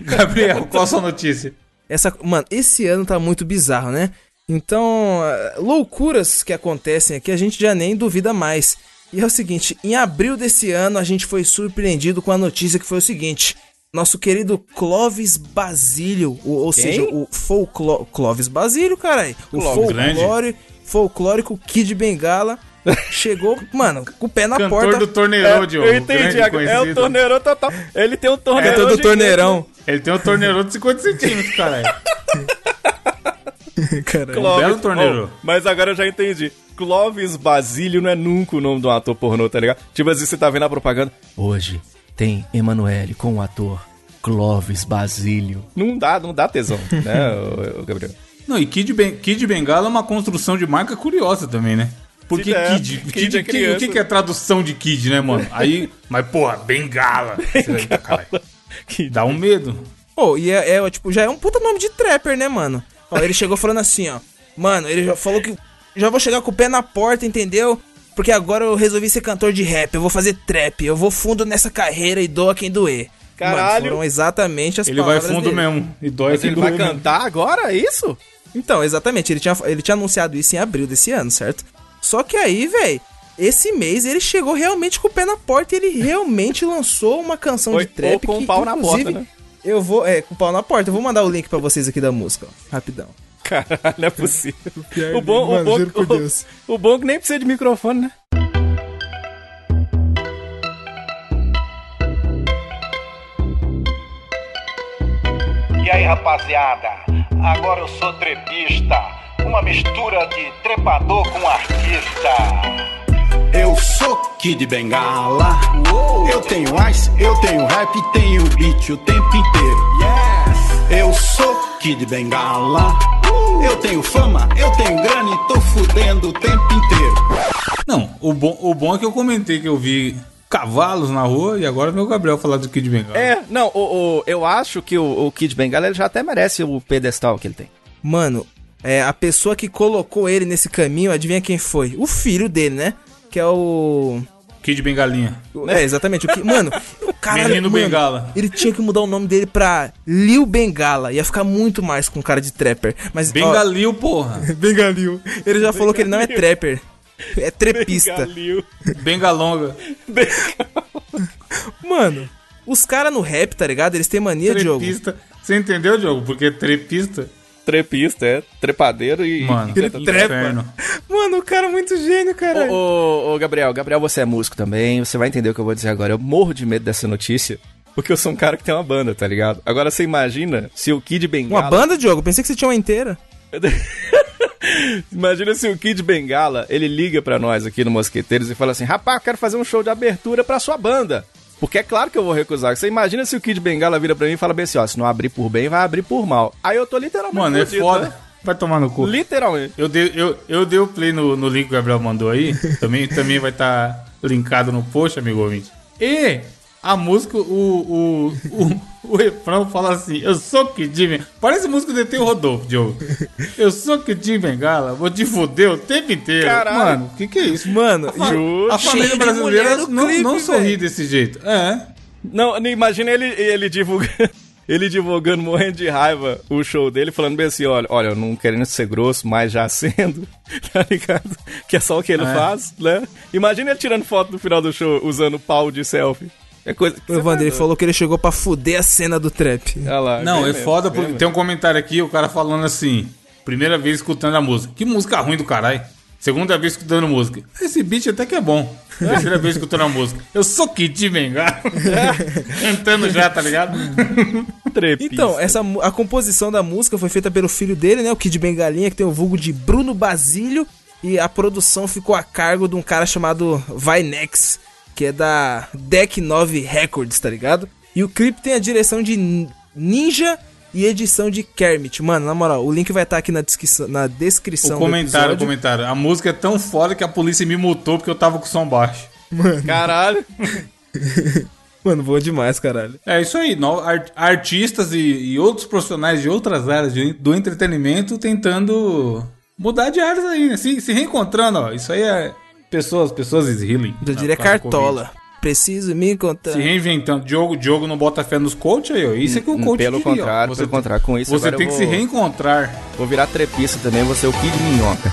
<laughs> Gabriel, qual a sua notícia? Essa, mano, esse ano tá muito bizarro, né? Então, eh, loucuras que acontecem aqui a gente já nem duvida mais. E é o seguinte, em abril desse ano a gente foi surpreendido com a notícia que foi o seguinte: nosso querido Clovis Basílio, ou, ou seja, o folclore Clovis Basílio, caralho, o folclore, folclórico Kid Bengala chegou, <laughs> mano, com o pé na Cantor porta. do Torneirão, É, Diogo. eu entendi, é o torneirão total. Ele tem um torneirão. É todo gigante, torneirão. Ele tem um torneirão de 50 centímetros, caralho. <laughs> <laughs> Caralho. Clóvis. belo torneiro. Oh, mas agora eu já entendi. Clóvis Basílio não é nunca o nome de um ator pornô, tá ligado? Tipo assim, você tá vendo a propaganda. Hoje tem Emanuele com o ator Clóvis Basílio. Não dá, não dá tesão, <laughs> né, ô, Gabriel? Não, e Kid, ben Kid Bengala é uma construção de marca curiosa também, né? Porque Sim, é. Kid, Kid Kid, é Kid- o que, que é tradução de Kid, né, mano? Aí, mas porra, Bengala. Que Dá um medo. Pô, e é, é, tipo, já é um puta nome de trapper, né, mano? Ó, ele chegou falando assim, ó. Mano, ele já falou que já vou chegar com o pé na porta, entendeu? Porque agora eu resolvi ser cantor de rap, eu vou fazer trap, eu vou fundo nessa carreira e doa quem doer. Caralho. Mano, foram exatamente as Ele vai palavras fundo dele. mesmo. E dói Mas quem ele vai doer mesmo. cantar agora, é isso? Então, exatamente, ele tinha, ele tinha anunciado isso em abril desse ano, certo? Só que aí, velho, esse mês ele chegou realmente com o pé na porta e ele realmente <laughs> lançou uma canção Foi- de trap ou com o que, pau na inclusive, porta, né? Eu vou, é, com o pau na porta. Eu vou mandar o link pra vocês aqui da música, ó, rapidão. Caralho, é possível. <laughs> pior, O bom, o bom, o, Deus. o bom é que nem precisa de microfone, né? E aí, rapaziada? Agora eu sou trepista, uma mistura de trepador com artista. Eu sou Kid Bengala. Eu tenho ice, eu tenho rap, tenho beat o tempo inteiro. Eu sou Kid Bengala. Eu tenho fama, eu tenho grana e tô fudendo o tempo inteiro. Não, o bom, o bom é que eu comentei que eu vi cavalos na rua e agora meu Gabriel falar do Kid Bengala. É, não, o, o- eu acho que o, o Kid Bengala ele já até merece o pedestal que ele tem. Mano, é, a pessoa que colocou ele nesse caminho, adivinha quem foi? O filho dele, né? Que é o. Kid Bengalinha. É, exatamente. O que, mano, o cara. Menino mano, Bengala. Ele tinha que mudar o nome dele pra Lil Bengala. Ia ficar muito mais com cara de trapper. Mas, ó, Bengalil, porra. <laughs> Bengalil. Ele já falou que ele não é trapper. É trepista. Bengalonga. Mano, os caras no rap, tá ligado? Eles têm mania, Diogo. Trepista. Você entendeu, Diogo? Porque trepista. Trepista, é. Trepadeiro e. Mano, Ele trepa. inferno. Mano, o cara é muito gênio, cara. Ô, ô, ô, Gabriel, Gabriel, você é músico também, você vai entender o que eu vou dizer agora. Eu morro de medo dessa notícia, porque eu sou um cara que tem uma banda, tá ligado? Agora você imagina se o Kid Bengala. Uma banda, Diogo? Pensei que você tinha uma inteira. <laughs> Imagina se o Kid Bengala, ele liga pra nós aqui no Mosqueteiros e fala assim: rapaz, eu quero fazer um show de abertura pra sua banda. Porque é claro que eu vou recusar. Você imagina se o Kid Bengala vira pra mim e fala bem assim: ó, se não abrir por bem, vai abrir por mal. Aí eu tô literalmente. Mano, é foda. né? Vai tomar no cu. Literalmente. Eu dei, eu, eu dei o play no, no link que o Gabriel mandou aí. <laughs> Também, também vai estar linkado no post, amigo ouvinte. E a música, o, o, o, o refrão fala assim: Eu sou Kid Bengala. Parece música do ET Rodolfo, Diogo. Eu sou Kid Bengala, vou te foder o tempo inteiro. Caralho. Mano, o que, que é isso? Mano, A, fa- a família de brasileira não, clipe, não sorri velho. desse jeito. É. Não, imagina ele, ele divulgando. <laughs> Ele divulgando, morrendo de raiva, o show dele, falando bem assim: olha, olha, eu não querendo ser grosso, mas já sendo, <laughs> tá ligado? Que é só o que ele É. faz, né? Imagina ele tirando foto no final do show usando pau de selfie. É coisa que o Evandro, ele falou que ele chegou pra fuder a cena do trap. Olha lá, Não, é mesmo, foda bem porque tem um comentário aqui, o cara falando assim: primeira vez escutando a música. Que música ruim do caralho. Segunda vez escutando música. Esse beat até que é bom. Terceira vez escutando a música. Eu sou Kid Bengala. <laughs> Cantando já, tá ligado? <laughs> Trepista. Então, essa, a composição da música foi feita pelo filho dele, né? O Kid Bengalinha, que tem o vulgo de Bruno Basílio. E a produção ficou a cargo de um cara chamado Vinex, que é da Deck 9 Records, tá ligado? E o clipe tem a direção de Ninja e edição de Kermit. Mano, na moral, o link vai estar aqui na descrição, na descrição O comentário, o comentário. A música é tão foda que a polícia me multou porque eu tava com o som baixo. Caralho. <laughs> Mano, boa demais, caralho. É isso aí. artistas e, e outros profissionais de outras áreas de- do entretenimento tentando mudar de áreas aí, né? Se, se reencontrando, ó. Isso aí é pessoas, pessoas is healing. Eu diria causa do cartola. Preciso me encontrar. Se reinventando. Diogo, Diogo não bota fé nos coach aí, ó. Isso é que o coach Pelo ó. contrário, Você pelo contrário, com isso Você agora tem eu que se vou- reencontrar. Vou virar trepista também, vou ser o Kid Minhoca.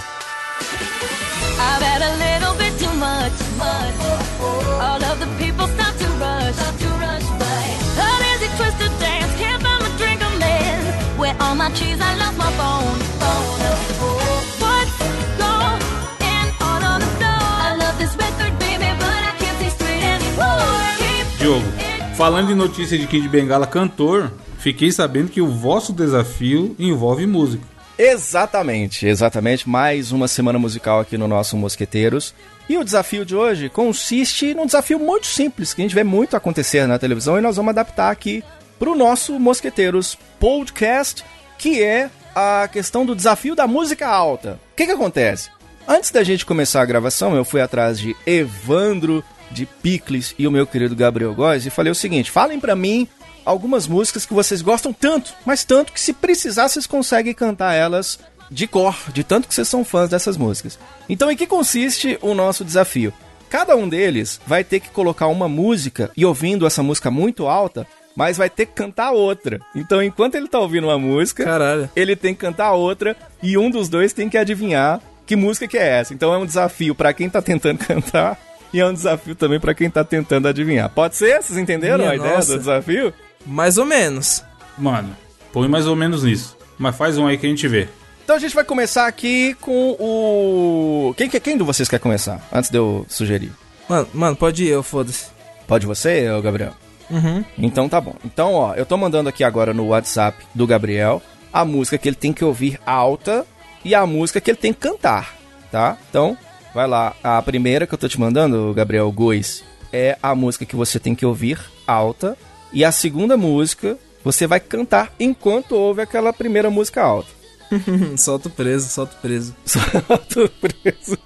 Falando em notícia de Kid Bengala cantor, fiquei sabendo que o vosso desafio envolve música. Exatamente, exatamente. Mais uma semana musical aqui no nosso Mosqueteiros. E o desafio de hoje consiste num desafio muito simples, que a gente vê muito acontecer na televisão e nós vamos adaptar aqui para o nosso Mosqueteiros Podcast, que é a questão do desafio da música alta. O que, que acontece? Antes da gente começar a gravação, eu fui atrás de Evandro de Picles e o meu querido Gabriel Góes e falei o seguinte: falem para mim algumas músicas que vocês gostam tanto, mas tanto que se precisar vocês conseguem cantar elas de cor, de tanto que vocês são fãs dessas músicas. Então, em que consiste o nosso desafio? Cada um deles vai ter que colocar uma música e ouvindo essa música muito alta, mas vai ter que cantar outra. Então, enquanto ele tá ouvindo uma música, Caralho. ele tem que cantar outra e um dos dois tem que adivinhar que música que é essa. Então é um desafio pra quem tá tentando <laughs> cantar e é um desafio também pra quem tá tentando adivinhar. Pode ser? Vocês entenderam Minha a ideia nossa. do desafio? Mais ou menos. Mano, põe mais ou menos nisso. Mas faz um aí que a gente vê. Então a gente vai começar aqui com o. Quem, que- quem de vocês quer começar? Antes de eu sugerir. Mano, mano pode ir, eu foda-se. Pode você, ô Gabriel? Uhum. Então tá bom. Então, ó, eu tô mandando aqui agora no WhatsApp do Gabriel a música que ele tem que ouvir alta e a música que ele tem que cantar, tá? Então, vai lá. A primeira que eu tô te mandando, Gabriel Gois, é a música que você tem que ouvir alta e a segunda música você vai cantar enquanto ouve aquela primeira música alta. <laughs> solto preso, solto preso. <laughs> Solto preso.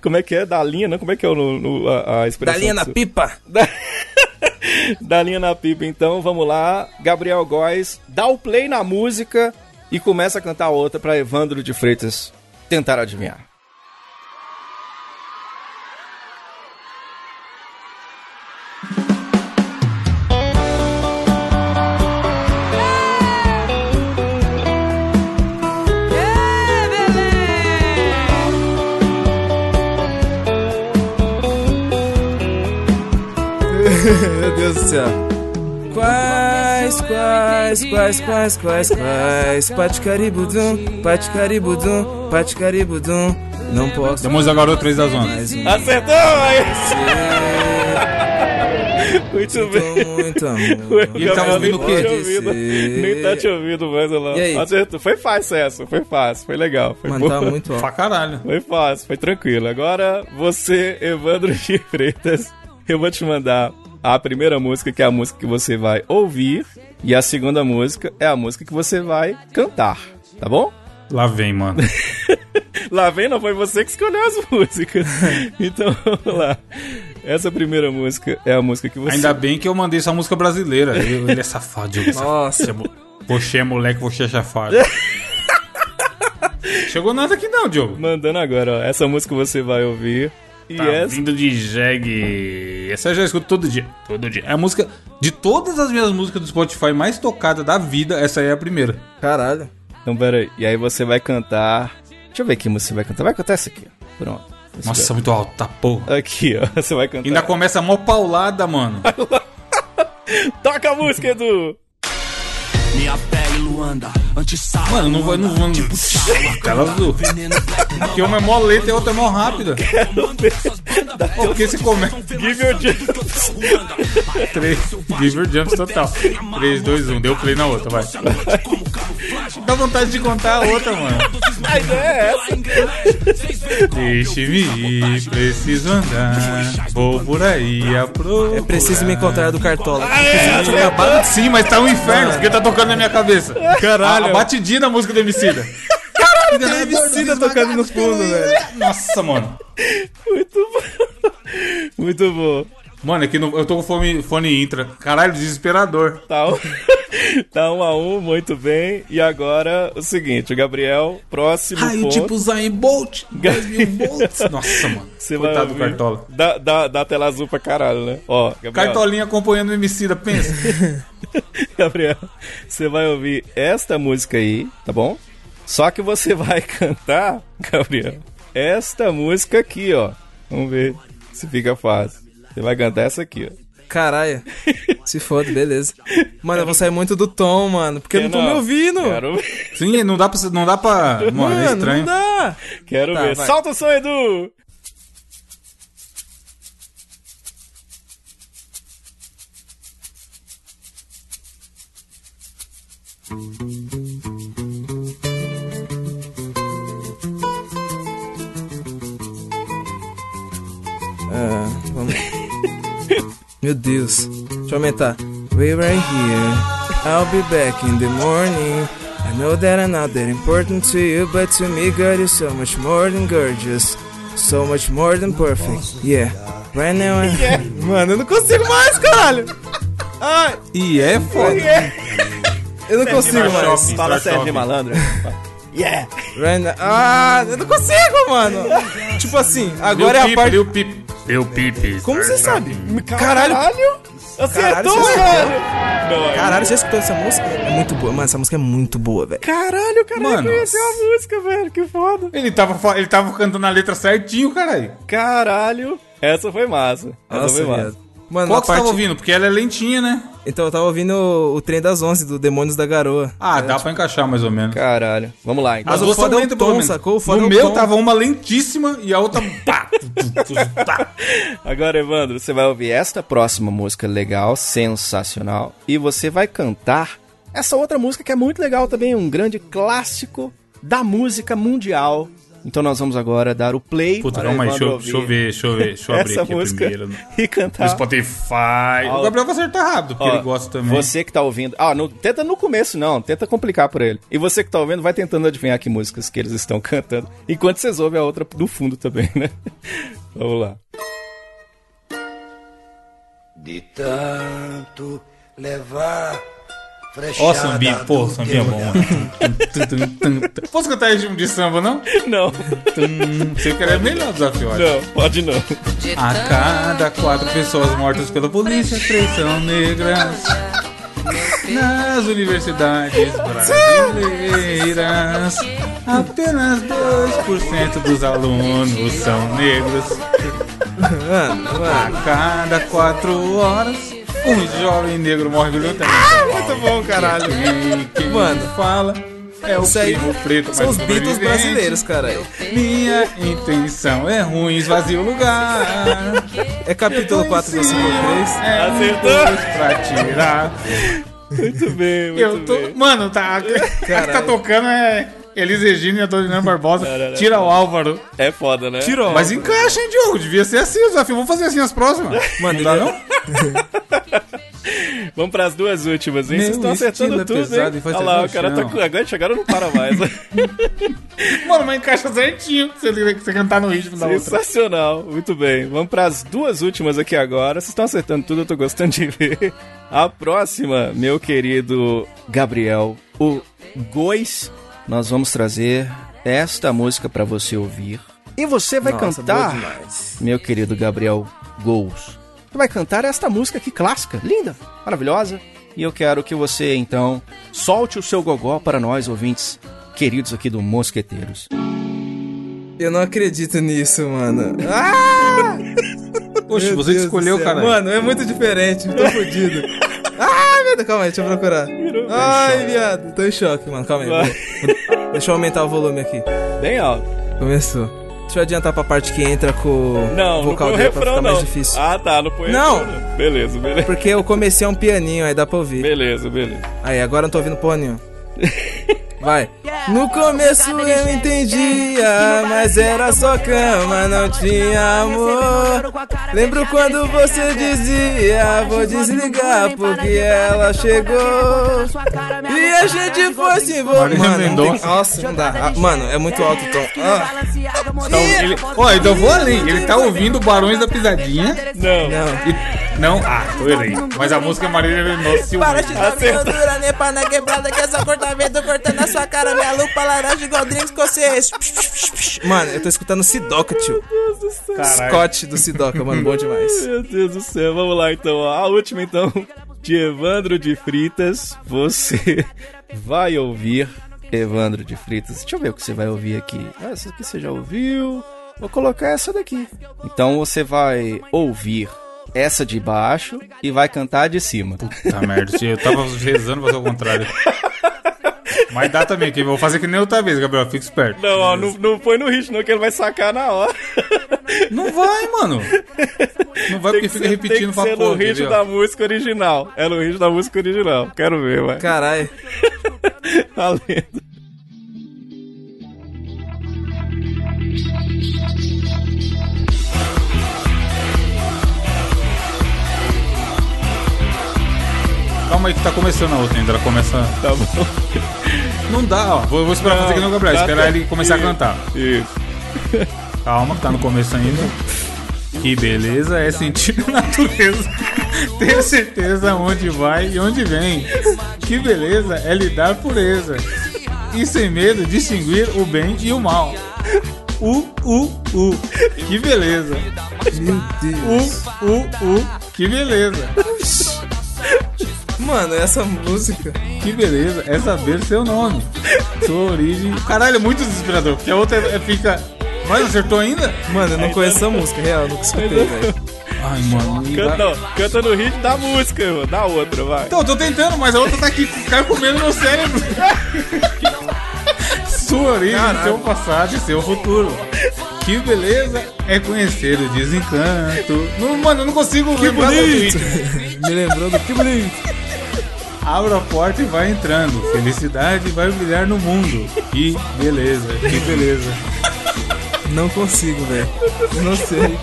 Como é que é? Da linha, não? Como é que é o, no- no- a, a expressão? Da linha na pipa. <laughs> da linha na pipa, então vamos lá. Gabriel Góes, dá o play na música e começa a cantar outra pra Evandro de Freitas tentar adivinhar. Meu Deus do céu. Quais, quais, quais, quais, quais, quais, paticaribudum, paticaribudum, paticaribudum, não posso Demônios da Garota 3 da Zona. mais um Acertou! Aí. Muito Sinto bem. muito amor. E ele tava ouvindo o quê? Nem tá te ouvindo, tá mais, lá. E aí? Acertou. Foi fácil essa, foi fácil, foi legal. Foi Mano, boa. tá muito Pra alto. caralho. Foi fácil, foi tranquilo. Agora, você, Evandro de Freitas, eu vou te mandar a primeira música, que é a música que você vai ouvir, e a segunda música é a música que você vai cantar, tá bom? Lá vem, mano. <laughs> Lá vem, não foi você que escolheu as músicas. <laughs> Então, vamos lá. Essa primeira música é a música que você... Ainda bem que eu mandei essa música brasileira. Eu- ele é safado, Diogo. Nossa. Você é Você é moleque, você é chafado. <laughs> Chegou nada aqui não, Diogo. Mandando agora, ó. Essa música você vai ouvir. E Tá essa... vindo de jegue. Essa eu já escuto todo dia. Todo dia. É a música. De todas as minhas músicas do Spotify mais tocada da vida, essa aí é a primeira. Caralho. Então, pera aí. E aí você vai cantar... Deixa eu ver que música você vai cantar. Vai cantar essa aqui, ó. Pronto. Esse Nossa, muito alto, tá porra. Aqui, ó. <laughs> Você vai cantar. Ainda começa mó paulada, mano. <laughs> Toca a música, Edu! Minha Luanda, anti-sal. Mano, não vai, não vou. Tela azul. Porque uma é mó lenta e a outra é mó rápida. Porque se começa. Give your jump. 3, give your jumps total. 3, 2, 1. Deu play na outra, vai. Dá vontade de contar a outra, mano. A ideia é essa. Deixe-me ir, preciso andar. Vou por aí a pro. É preciso me encontrar do Cartola. Sim, mas tá um inferno, porque tá tocando na minha cabeça. <laughs> Caralho. A, a batidinha da música do Emicida. <laughs> Emicida tocando no fundo, velho. Nossa, mano. Muito bom. <laughs> Muito bom. Mano, é que no- eu tô com fone, fone intra. Caralho, desesperador. Tá um, <laughs> tá um a um, muito bem. E agora, o seguinte, o Gabriel, próximo Raio ponto. tipo Zayn Bolt. 10 mil <laughs> volts. Nossa, mano. Você vai Coitado do ouvir. Cartola. Dá, dá, dá tela azul pra caralho, né? Ó, Gabriel, Cartolinha acompanhando o Emicida, pensa. <laughs> Gabriel, você vai ouvir esta música aí, tá bom? Só que você vai cantar, Gabriel, esta música aqui, ó. Vamos ver se fica fácil. Você vai cantar essa aqui, ó. Caralho. Se foda, beleza. Mano, eu vou sair muito do tom, mano. Porque eu não tô me ouvindo. Quero ver. Sim, não dá pra. Não dá pra mano, Mano, é estranho. não dá. Quero Tá, ver. vai. Solta o som, Edu! Ah. Meu Deus. Deixa eu aumentar. We right here. I'll be back in the morning. I know that I'm not that important to you, but to me, girl, you're so much more than gorgeous. So much more than perfect. Yeah. Right now, I... Mano, eu não consigo mais, caralho. Ai, E é foda. eu não consigo mais. Shopping, Fala Sérgio. Malandro. Yeah! Right now... Ah, eu não consigo, mano. tipo assim, agora é a Lil parte... Lil Peep. Como você sabe? Caralho! Acertou, Caralho, velho! Caralho, você já escutou essa música? É muito boa. Mano, essa música é muito boa, velho. Caralho, cara, Mano. conheceu a música, velho. Que foda. Ele tava, ele tava cantando a letra certinho, caralho. Caralho. Essa foi massa. Essa Nossa, foi massa. Mano, Qual que você parte... tava ouvindo? Porque ela é lentinha, né? Então eu tava ouvindo o, o Trem das Onze, do Demônios da Garoa. Ah, dá pra encaixar mais ou menos. Caralho. Vamos lá, então. As duas foda é o lentas, tom, pelo menos. sacou? O foda No é o meu tom. tava uma lentíssima e a outra. <laughs> Agora, Evandro, você vai ouvir esta próxima música legal, sensacional, e você vai cantar essa outra música que é muito legal também, um grande clássico da música mundial, Então nós vamos agora dar o play Puta, aí, Evandro deixa, eu- deixa eu ver, deixa eu ver, deixa eu abrir essa aqui música primeiro. e cantar. No Spotify. Ó, o Gabriel vai acertar rápido, porque Ó, ele gosta também. Você que tá ouvindo. Ah, não, tenta no começo, não. Tenta complicar pra ele. E você que tá ouvindo, vai tentando adivinhar que músicas que eles estão cantando. Enquanto vocês ouvem a outra do fundo também, né? <laughs> Vamos lá. De tanto levar Ó, sambinha, pô, sambinha é bom. mano. <laughs> Posso cantar ritmo de samba, não? Não, Você quer é melhor o desafio, olha. não, pode não. A cada quatro pessoas mortas pela polícia, três são negras. Nas universidades brasileiras, apenas 2% dos alunos são negros. Mano, A cada quatro horas, um jovem negro morre violentamente. Muito bom, caralho. Quem, quem Mano, fala é o primo preto são os Beatles brasileiros, caralho. Minha intenção é ruim, esvazia o lugar. É capítulo 4, versículo 3. É Acertou. pra tirar. Muito bem, muito Eu tô. bem. Mano, tá. Que tá tocando é Elis Regina e Adoniano <laughs> Barbosa. Não, não, não. Tira o Álvaro. É foda, né? Tirou. Mas encaixa, hein, Diogo? Devia ser assim o desafio. Vamos fazer assim as próximas. Mano, não dá não? <laughs> Vamos pras duas últimas, hein? Meu Vocês estão acertando é tudo, pesado hein? Olha lá, o cara tá chão. com... Agora chegaram não para mais. <laughs> Mano, mas encaixa certinho. Você, você cantar no ritmo da outra. Sensacional, muito bem. Vamos para as duas últimas aqui agora. Vocês estão acertando tudo, eu tô gostando de ver. A próxima, meu querido Gabriel, o Gois, nós vamos trazer esta música para você ouvir. E você vai Nossa, cantar, meu querido Gabriel Gols. Você vai cantar esta música aqui clássica, linda, maravilhosa. E eu quero que você então solte o seu gogó para nós ouvintes queridos aqui do Mosqueteiros. Eu não acredito nisso, mano. Ah! <laughs> Poxa, Meu você Deus escolheu, cara. Mano, é muito diferente. Tô fudido. Ai, <laughs> meu Deus, calma aí, deixa eu procurar. Ai, viado. Tô em choque, mano. Calma aí. Vai. vou- Deixa eu aumentar o volume aqui. Bem alto. Começou. Deixa eu adiantar pra parte que entra com o Não, não vocal põe o dele pra refrão, ficar não. mais difícil. Ah, tá, não põe o Não. refrão, não. Beleza, beleza. Porque o comecei um pianinho, aí dá pra ouvir. Beleza, beleza. Aí, agora eu não tô ouvindo porra nenhuma. <laughs> Vai. No começo eu entendia, mas era só cama, não tinha amor. Lembro quando você dizia, vou desligar porque ela chegou. E a gente foi se envolver. Mano, tem- Mendonça. nossa, não dá. Ah, mano, é muito alto o tom. Ah, Tá, ele, ó, então eu vou além. Ele tá ouvindo Barões da Pisadinha. Não. não. E, não, ah, tô errei. Mas a música é Marília Mendonça. Para de dar nem pra na quebrada que é só cortamento cortando a sua cara, minha lupa laranja igual drink escocês. Mano, eu tô escutando Sidoca, tio. Caralho. Scott do Sidoca, mano, bom demais. Meu Deus do céu, vamos lá então. ó. A última então, de Evandro de Fritas. Você <laughs> vai ouvir Evandro de Fritas. Deixa eu ver o que você vai ouvir aqui. Ah, essa aqui você já ouviu. Vou colocar essa daqui. Então você vai ouvir essa de baixo e vai cantar a de cima. Tá merda, eu tava rezando pra ser o contrário. <laughs> Mas dá também, que eu vou fazer que nem outra vez, Gabriel. Fica esperto. Não, ó, não, não põe no ritmo, não, que ele vai sacar na hora. Não vai, mano. Não vai porque Tem que fica ser- repetindo tem que pra ser no porra. ritmo da música original. É no ritmo da música original. Quero ver, vai. Caralho. <laughs> Valendo. Calma aí que tá começando a outra ainda. Ela começa. Tá bom. Não dá, ó. Vou, vou esperar Não, fazer que nem o Gabriel. Esperar ele começar a cantar. Isso. Calma, que tá no começo ainda. Que beleza é sentir a natureza. <laughs> Ter certeza onde vai e onde vem. Que beleza é lidar pureza. E sem medo distinguir o bem e o mal. U, u, u. Que beleza. Meu Deus. U, u, u. Que beleza. Mano, essa música. Que beleza é saber seu nome. Sua origem. Caralho, é muito desesperador. Porque a outra é- fica. Mas não acertou ainda? Mano, eu não conheço essa música, real, nunca escutei, velho. Ai, mano. e Canta, vai- canta no ritmo da música, irmão. Da outra, vai. Então, eu tô tentando, mas a outra tá aqui, cai comendo no cérebro. Sua origem, seu passado e seu futuro. Que beleza é conhecer o desencanto. Não, mano, eu não consigo Que lembrar do bonito! Me lembrou do que bonito. Abra a porta e vai entrando. Felicidade vai brilhar no mundo. Que beleza, que beleza. Não consigo, velho. Não sei.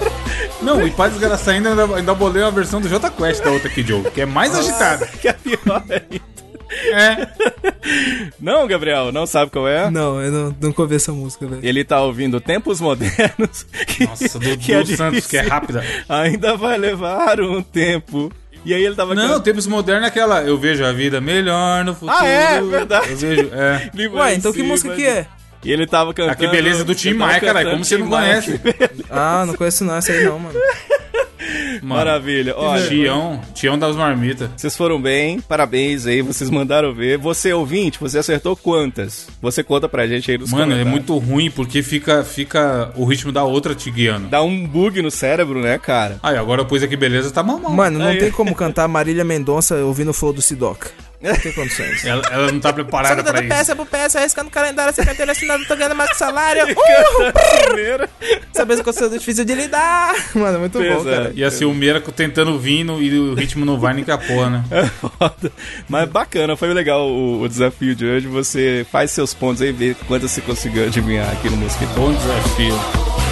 Não, e pra desgraçar ainda, ainda, bolei uma versão do J Quest da outra Kid Joe, que é mais agitada. Que é pior ainda. É. Não, Gabriel, não sabe qual é? Não, eu não, nunca ouvi essa música, velho. Ele tá ouvindo Tempos Modernos. Que, Nossa, do, que é do Santos, que é rápida. Ainda vai levar um tempo. E aí ele tava Não, cantando- tempos modernos é aquela. Eu vejo a vida melhor no futuro. Ah, é? Verdade. Eu vejo. É. <laughs> Ué, então que música que é? E ele tava cantando. Ah, que beleza do Tim Maia, caralho. Como você não conhece? <laughs> Ah, não conheço não essa aí não, mano. <laughs> Mano, Maravilha. Olha, Tião, Tião das marmitas. vocês foram bem, parabéns aí, vocês mandaram ver. Você, ouvinte, você acertou quantas? Você conta pra gente aí nos Mano, é muito ruim porque fica, fica o ritmo da outra te guiando. Dá um bug no cérebro, né, cara? Aí, agora pois aqui, beleza, tá mamão. Mano, não Aí. tem como cantar Marília Mendonça ouvindo o flow do Sidoc. Não tem condições. Ela, ela não tá preparada pra isso. por peça, arriscando o calendário, você carteira assinada, tô ganhando mais salário. <laughs> Primeiro. Sabendo que eu sou difícil de lidar. Mano, muito bom, é. Cara. E assim, o Meira tentando vir no- e o ritmo não vai nem com a porra, né? <laughs> É foda. Mas bacana, foi legal o, o desafio de hoje. Você faz seus pontos aí e vê quantas você conseguiu adivinhar aqui no Mosquitão. Bom desafio.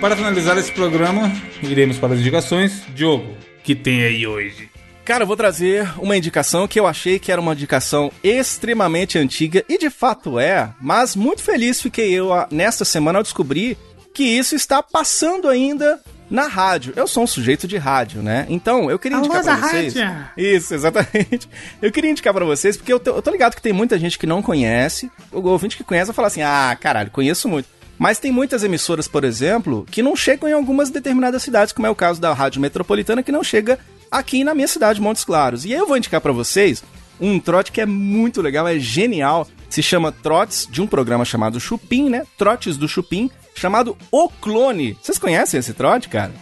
Para finalizar esse programa, iremos para as indicações. Diogo, que tem aí hoje? Cara, eu vou trazer uma indicação que eu achei que era uma indicação extremamente antiga e de fato é, mas muito feliz fiquei eu a- nesta semana ao descobrir que isso está passando ainda na rádio. Eu sou um sujeito de rádio, né? Então, eu queria indicar pra vocês. Isso, <laughs> exatamente. Eu queria indicar pra vocês porque eu tô, eu tô ligado que tem muita gente que não conhece. O ouvinte que conhece vai falar assim: "Ah, caralho, conheço muito". Mas tem muitas emissoras, por exemplo, que não chegam em algumas determinadas cidades, como é o caso da Rádio Metropolitana, que não chega aqui na minha cidade, Montes Claros. E aí eu vou indicar pra vocês um trote que é muito legal, é genial. Se chama Trotes, de um programa chamado Chupim, né? Trotes do Chupim, chamado O Clone. Vocês conhecem esse trote, cara?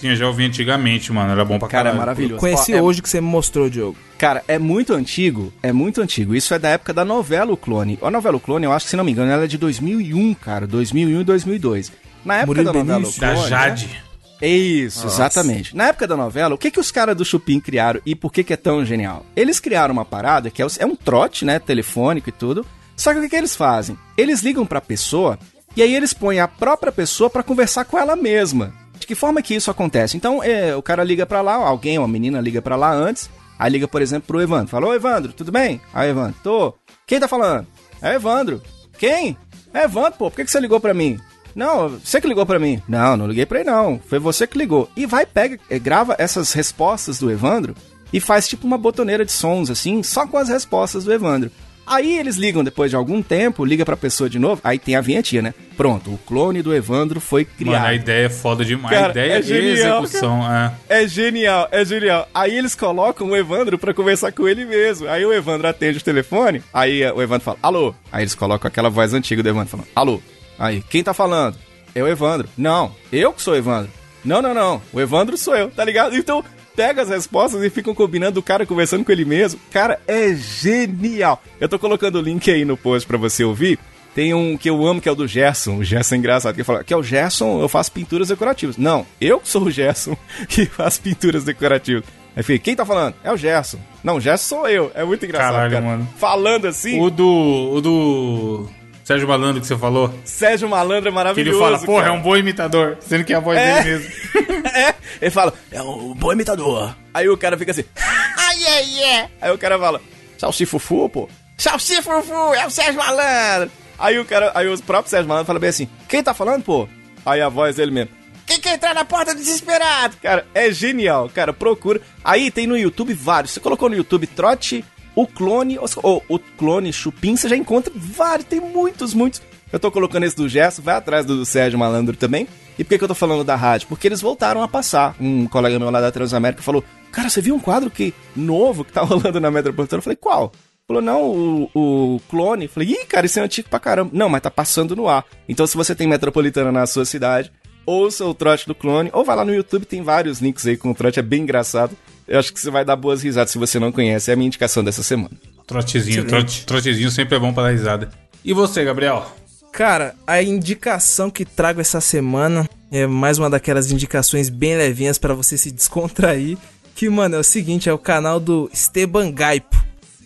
Sim, eu já ouvi antigamente, mano. Era bom pra Cara, é caralho. maravilhoso. Conheci Ó, é- hoje que você me mostrou, Diogo. Cara, é muito antigo, é muito antigo. Isso é da época da novela O Clone. A novela O Clone, eu acho que, se não me engano, ela é de 2001, cara. 2001 e 2002. Na época Murilo da novela Benício. O Da Clone... Jade. né? Isso, exatamente. Na época da novela, o que, que os caras do Chupim criaram e por que, que é tão genial? Eles criaram uma parada que é, é um trote, né, telefônico e tudo. Só que o que, que eles fazem? Eles ligam pra pessoa e aí eles põem a própria pessoa pra conversar com ela mesma. De que forma que isso acontece? Então, é, o cara liga pra lá, alguém, uma menina liga pra lá antes, aí liga, por exemplo, pro Evandro. Fala, ô Evandro, tudo bem? Aí, Evandro, tô. Quem tá falando? É Evandro. Quem? É Evandro, pô, por que, que você ligou pra mim? Não, você que ligou pra mim. Não, não liguei pra ele não. Foi você que ligou. E vai, pega, eh, grava essas respostas do Evandro e faz tipo uma botoneira de sons assim, só com as respostas do Evandro. Aí eles ligam depois de algum tempo, liga pra pessoa de novo, aí tem a vinhetinha, né? Pronto, o clone do Evandro foi criado. Mano, a ideia é foda demais. Cara, a ideia é e genial, execução. É. É genial, é genial. Aí eles colocam o Evandro pra conversar com ele mesmo. Aí o Evandro atende o telefone, aí o Evandro fala, alô. Aí eles colocam aquela voz antiga do Evandro falando, alô. Aí, quem tá falando? É o Evandro. Não, eu que sou o Evandro. Não, não, não. O Evandro sou eu, tá ligado? Então, pega as respostas e ficam combinando o cara conversando com ele mesmo. Cara, é genial. Eu tô colocando o link aí no post pra você ouvir. Tem um que eu amo, que é o do Gerson. O Gerson é engraçado. Que fala que é o Gerson, eu faço pinturas decorativas. Não, eu sou o Gerson <laughs> que faço pinturas decorativas. Aí fica, quem tá falando? É o Gerson. Não, o Gerson sou eu. É muito engraçado, Caralho, cara. mano. Falando assim, O do. O do. Sérgio Malandro que você falou. Sérgio Malandro é Que maravilhoso. ele fala, porra, é um bom imitador. Sendo que é a voz É. dele mesmo. <laughs> é, ele fala, é um bom imitador. Aí o cara fica assim, <laughs> ai, ai, é. Aí o cara fala, salsifufu, pô. Salsifufu, é o Sérgio Malandro. Aí o cara, aí os próprios Sérgio Malandro falam bem assim, quem tá falando, pô? Aí a voz dele mesmo, quem quer entrar na porta desesperado? Cara, é genial, cara, procura. Aí tem no YouTube vários, você colocou no YouTube trote o clone, ou, o clone chupim, você já encontra vários, tem muitos, muitos. Eu tô colocando esse do Gerson, vai atrás do Sérgio Malandro também. E por que, que eu tô falando da rádio? Porque eles voltaram a passar. Um colega meu lá da Transamérica falou: Cara, você viu um quadro que novo que tá <laughs> rolando na Metropolitana? Eu falei: Qual? Falou, não, o, o clone. Eu falei, ih, cara, isso é antigo pra caramba. Não, mas tá passando no ar. Então, se você tem Metropolitana na sua cidade, ouça o trote do clone, ou vai lá no YouTube, tem vários links aí com o trote, é bem engraçado. Eu acho que você vai dar boas risadas se você não conhece. É a minha indicação dessa semana. Trotezinho, trote, trotezinho sempre é bom pra dar risada. E você, Gabriel? Cara, a indicação que trago essa semana é mais uma daquelas indicações bem levinhas pra você se descontrair. Que, mano, é o seguinte, é o canal do Esteban Gaipo.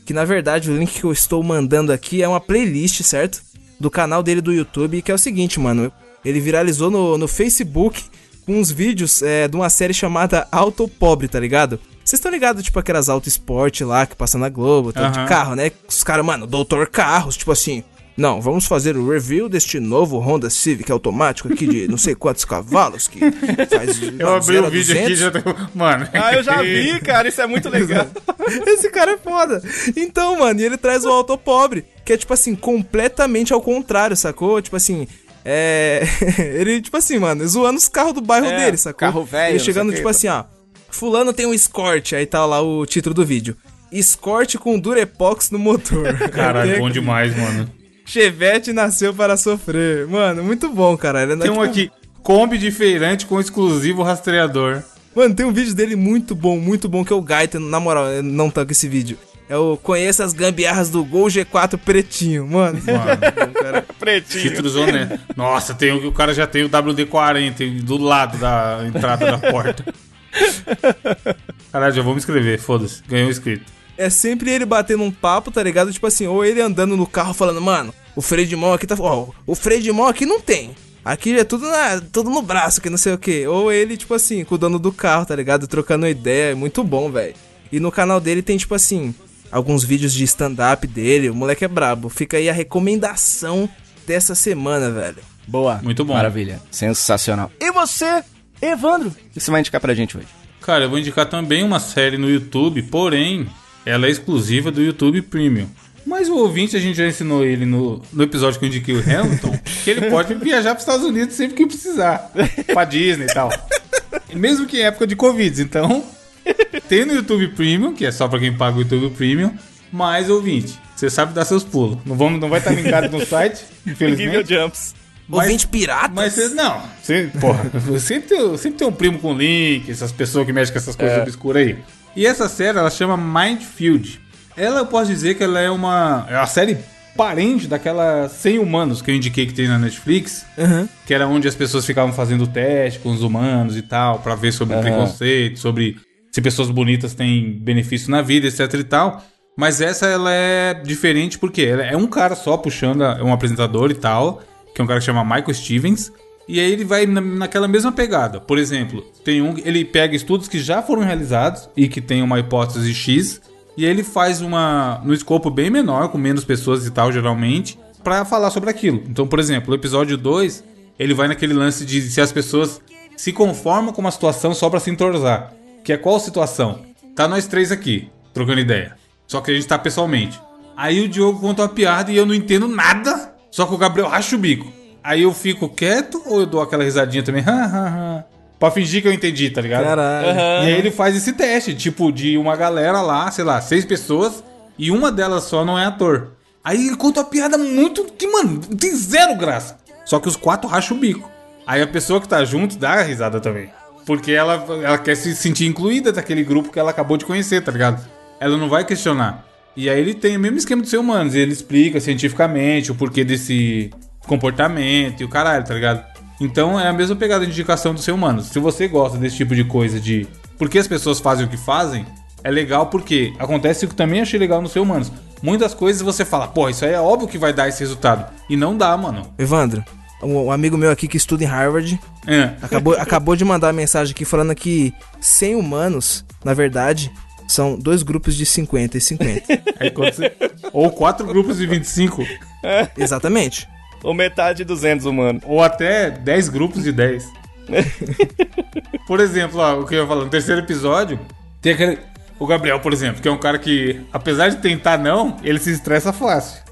Que na verdade o link que eu estou mandando aqui é uma playlist, certo? Do canal dele do YouTube, que é o seguinte, mano. Ele viralizou no, no Facebook com uns vídeos é, de uma série chamada Auto Pobre, tá ligado? Vocês estão ligados, tipo, aquelas Auto Sport lá que passa na Globo, tal, de carro, né? Os caras, mano, Doutor Carros, tipo assim. Não, vamos fazer o review deste novo Honda Civic automático aqui de não sei quantos cavalos que faz. <laughs> Eu abri o vídeo aqui e já tô... Mano. Ah, eu já vi, <laughs> cara. Isso é muito legal. <laughs> Esse cara é foda. Então, mano, e ele traz o auto pobre, que é tipo assim, completamente ao contrário, sacou? Tipo assim, é. ele, tipo assim, mano, zoando os carros do bairro É, dele, sacou? carro velho, Ele não chegando, tipo quê. assim, ó. Fulano tem um Escort, aí tá lá o título do vídeo. Escort com Durepox no motor. <laughs> Caralho, bom demais, mano. Chevette nasceu para sofrer. Mano, muito bom, cara. Ele é, Tem um tipo, aqui, Kombi de feirante com exclusivo rastreador. Mano, tem um vídeo dele muito bom, muito bom, que é o Gaita, na moral, eu não tanco esse vídeo. É o Conheça as gambiarras do Gol G4 pretinho, mano. Mano, <laughs> cara. <laughs> Pretinho. títulos honestos. Nossa, tem o, o cara já tem o WD-40 do lado da entrada da porta. <laughs> Caralho, já vou me inscrever, foda-se. Ganhou um inscrito. É sempre ele batendo um papo, tá ligado? Tipo assim, ou ele andando no carro falando, mano, o freio de mão aqui tá. Ó, o freio de mão aqui não tem. Aqui é tudo, na, tudo no braço, que não sei o que. Ou ele, tipo assim, com o dono do carro, tá ligado? Trocando ideia. É muito bom, velho. E no canal dele tem, tipo assim, alguns vídeos de stand-up dele. O moleque é brabo. Fica aí a recomendação dessa semana, velho. Boa. Muito bom. Maravilha. Sensacional. E você, Evandro? O que você vai indicar pra gente hoje? Cara, eu vou indicar também uma série no YouTube, porém, ela é exclusiva do YouTube Premium. Mas o ouvinte, a gente já ensinou ele no, no episódio que eu indiquei o Hamilton, <laughs> que ele pode viajar para os Estados Unidos sempre que precisar. Pra Disney e tal. Mesmo que em época de Covid. Então, tem no YouTube Premium, que é só pra quem paga o YouTube Premium. Mas, ouvinte, você sabe dar seus pulos. Não, vamos, não vai estar linkado no site, <laughs> infelizmente. Jumps. Mas- Ouvinte pirata? Mas não, porra, sempre tem, sempre tem um primo com link, essas pessoas que mexem com essas coisas obscuras aí. E essa série, ela chama Mindfield. Ela, eu posso dizer que ela é uma, é uma série parente daquela 100 Humanos que eu indiquei que tem na Netflix, Aham. que era onde as pessoas ficavam fazendo teste com os humanos e tal, pra ver sobre Aham. preconceito, sobre se pessoas bonitas têm benefício na vida, etc e tal. Mas essa ela é diferente porque ela é um cara só puxando, é um apresentador e tal, que é um cara que chama Michael Stevens. E aí ele vai na- naquela mesma pegada. Por exemplo, tem um, ele pega estudos que já foram realizados e que tem uma hipótese X, e aí ele faz uma no escopo bem menor, com menos pessoas e tal, geralmente, pra falar sobre aquilo. Então, por exemplo, o episódio 2, ele vai naquele lance de se as pessoas se conformam com uma situação só pra se entrosar. Que é qual situação? Tá nós três aqui, trocando ideia. Só que a gente tá pessoalmente. Aí o Diogo conta uma piada e eu não entendo nada. Só que o Gabriel racha o bico. Aí eu fico quieto ou eu dou aquela risadinha também? <laughs> Pra fingir que eu entendi, tá ligado? Caralho. E aí ele faz esse teste, tipo, de uma galera lá, sei lá, seis pessoas, e uma delas só não é ator. Aí ele conta uma piada muito. que, mano, tem zero graça. Só que os quatro racham o bico. Aí a pessoa que tá junto dá a risada também. Porque ela, ela quer se sentir incluída daquele grupo que ela acabou de conhecer, tá ligado? Ela não vai questionar. E aí ele tem o mesmo esquema do ser humanos. Ele explica cientificamente o porquê desse comportamento e o caralho, tá ligado? Então é a mesma pegada de indicação do ser humano. Se você gosta desse tipo de coisa de por que as pessoas fazem o que fazem, é legal porque acontece o que também achei legal no ser humanos. Muitas coisas você fala, pô, isso aí é óbvio que vai dar esse resultado. E não dá, mano. Evandro, um, amigo meu aqui que estuda em Harvard É. acabou, acabou de mandar uma mensagem aqui falando que 100 humanos, na verdade, são dois grupos de 50 e 50. Aí quando você... Ou quatro grupos de 25. Exatamente. Ou metade 200 humanos. Ou até 10 grupos de 10. <laughs> por exemplo, ó, o que eu ia falar, no terceiro episódio, tem aquele. O Gabriel, por exemplo, que é um cara que, apesar de tentar não, ele se estressa fácil.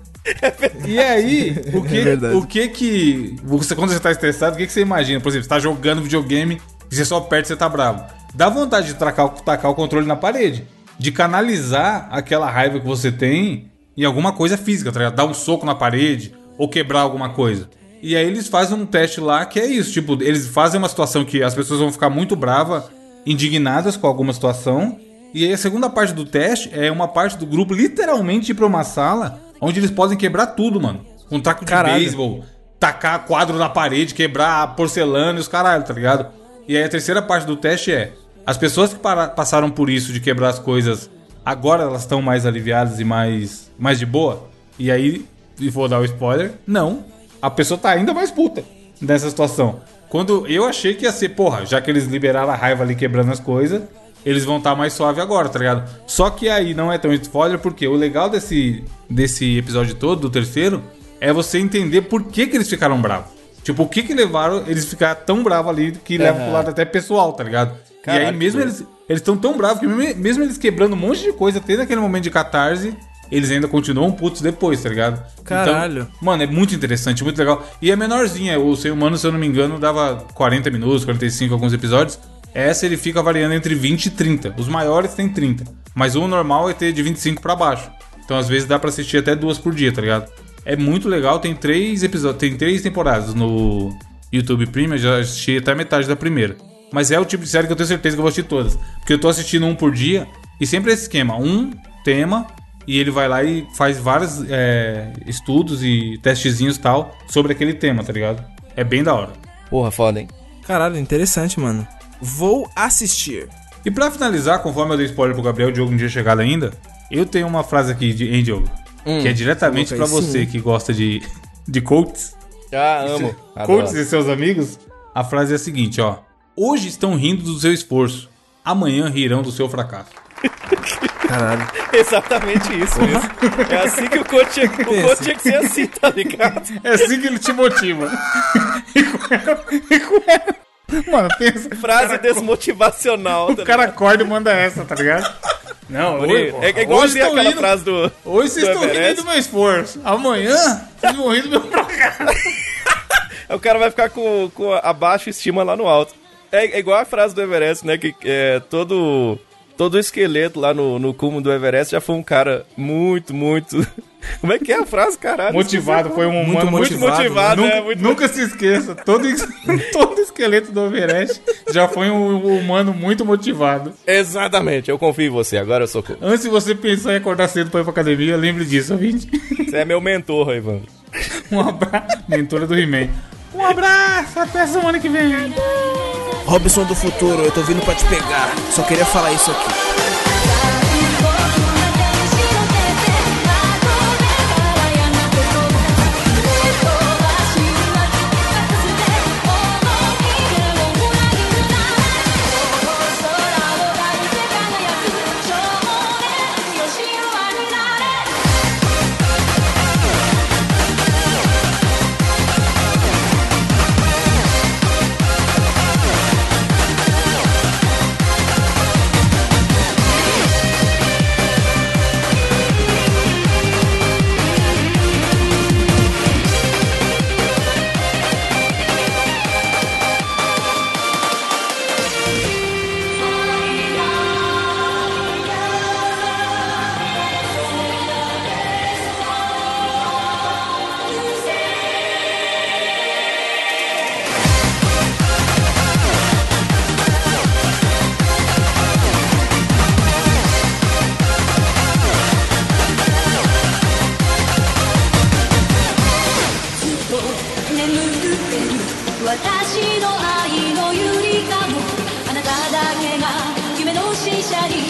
E aí, o que, É o que que. Você, quando você tá estressado, o que, que você imagina? Por exemplo, você tá jogando videogame e você só aperta e você tá bravo. Dá vontade de tacar, tacar o controle na parede. De canalizar aquela raiva que você tem em alguma coisa física, tá ligado? Dar um soco na parede ou quebrar alguma coisa. E aí eles fazem um teste lá que é isso. Tipo, eles fazem uma situação que as pessoas vão ficar muito bravas, indignadas com alguma situação. E aí a segunda parte do teste é uma parte do grupo literalmente ir pra uma sala onde eles podem quebrar tudo, mano. Um taco de Caralho. beisebol, tacar quadro na parede, quebrar porcelana e os caralho, tá ligado? E aí a terceira parte do teste é: as pessoas que passaram por isso de quebrar as coisas, agora elas estão mais aliviadas e mais, mais de boa? E aí, e vou dar o spoiler: não. A pessoa tá ainda mais puta nessa situação. Quando eu achei que ia ser, porra, já que eles liberaram a raiva ali quebrando as coisas, eles vão estar mais suave agora, tá ligado? Só que aí não é tão spoiler, porque o legal desse, desse episódio todo, do terceiro, é você entender por que, que eles ficaram bravos. Tipo, o que que levaram eles ficar tão bravos ali que leva pro lado até pessoal, tá ligado? e Caralho, aí mesmo eles eles estão tão bravos que mesmo, eles quebrando um monte de coisa, tendo aquele momento de catarse, eles ainda continuam putos depois, tá ligado? Caralho. Então, mano, é muito interessante, muito legal. E é menorzinha, o Ser Humano, se eu não me engano, dava 40 minutos, 45 alguns episódios. Essa ele fica variando entre 20 e 30. Os maiores tem 30. Mas o normal é ter de 25 pra baixo. Então às vezes dá pra assistir até duas por dia, tá ligado? É muito legal, tem três episódios, tem três temporadas no YouTube Premium, eu já assisti até metade da primeira. Mas é o tipo de série que eu tenho certeza que eu vou assistir todas. Porque eu tô assistindo um por dia e sempre é esse esquema, um tema e ele vai lá e faz vários é, estudos e testezinhos e tal sobre aquele tema, tá ligado? É bem da hora. Porra, foda, hein? Caralho, interessante, mano. Vou assistir. E pra finalizar, conforme eu dei spoiler pro Gabriel, o Diogo não tinha chegado ainda, eu tenho uma frase aqui, de, hein, Diogo? Que é diretamente aí, você que gosta de, de coaches. Ah, amo. <laughs> Coaches Adoro. e seus amigos. A frase é a seguinte, ó. Hoje estão rindo do seu esforço. Amanhã rirão do seu fracasso. Caralho. <laughs> Exatamente isso mesmo. É assim que o coach tinha, <laughs> o coach tinha que ser assim, tá ligado? É assim que ele te motiva. e com ela, e com ela. Mano, pensa. Frase desmotivacional. O cara acorda e manda essa, tá ligado? Não, hoje, É, é igual hoje aquela rindo- frase do. Hoje vocês estão rindo do meu esforço. Amanhã vocês vão rir do meu fracasso. <laughs> O cara vai ficar com, com a baixa estima lá no alto. É, é igual a frase do Everest, né? Que é, todo, todo o esqueleto lá no, no cume do Everest já foi um cara muito, muito. <laughs> Como é que é a frase, caralho? Motivado, foi um Muito humano muito motivado, motivado, Nunca, né? Muito nunca se esqueça, todo, <laughs> todo esqueleto do Everest já foi um humano muito motivado. Exatamente, eu confio em você, agora eu sou. Antes de você pensar em acordar cedo pra ir pra academia, lembre disso, ouvinte. Você é meu mentor, Ivan. <laughs> Um abraço. Mentora do He-Man. Um abraço, até semana que vem. Robson do futuro, eu tô vindo pra te pegar. Só queria falar isso aqui.「私の愛のゆりかもあなただけが夢の使者に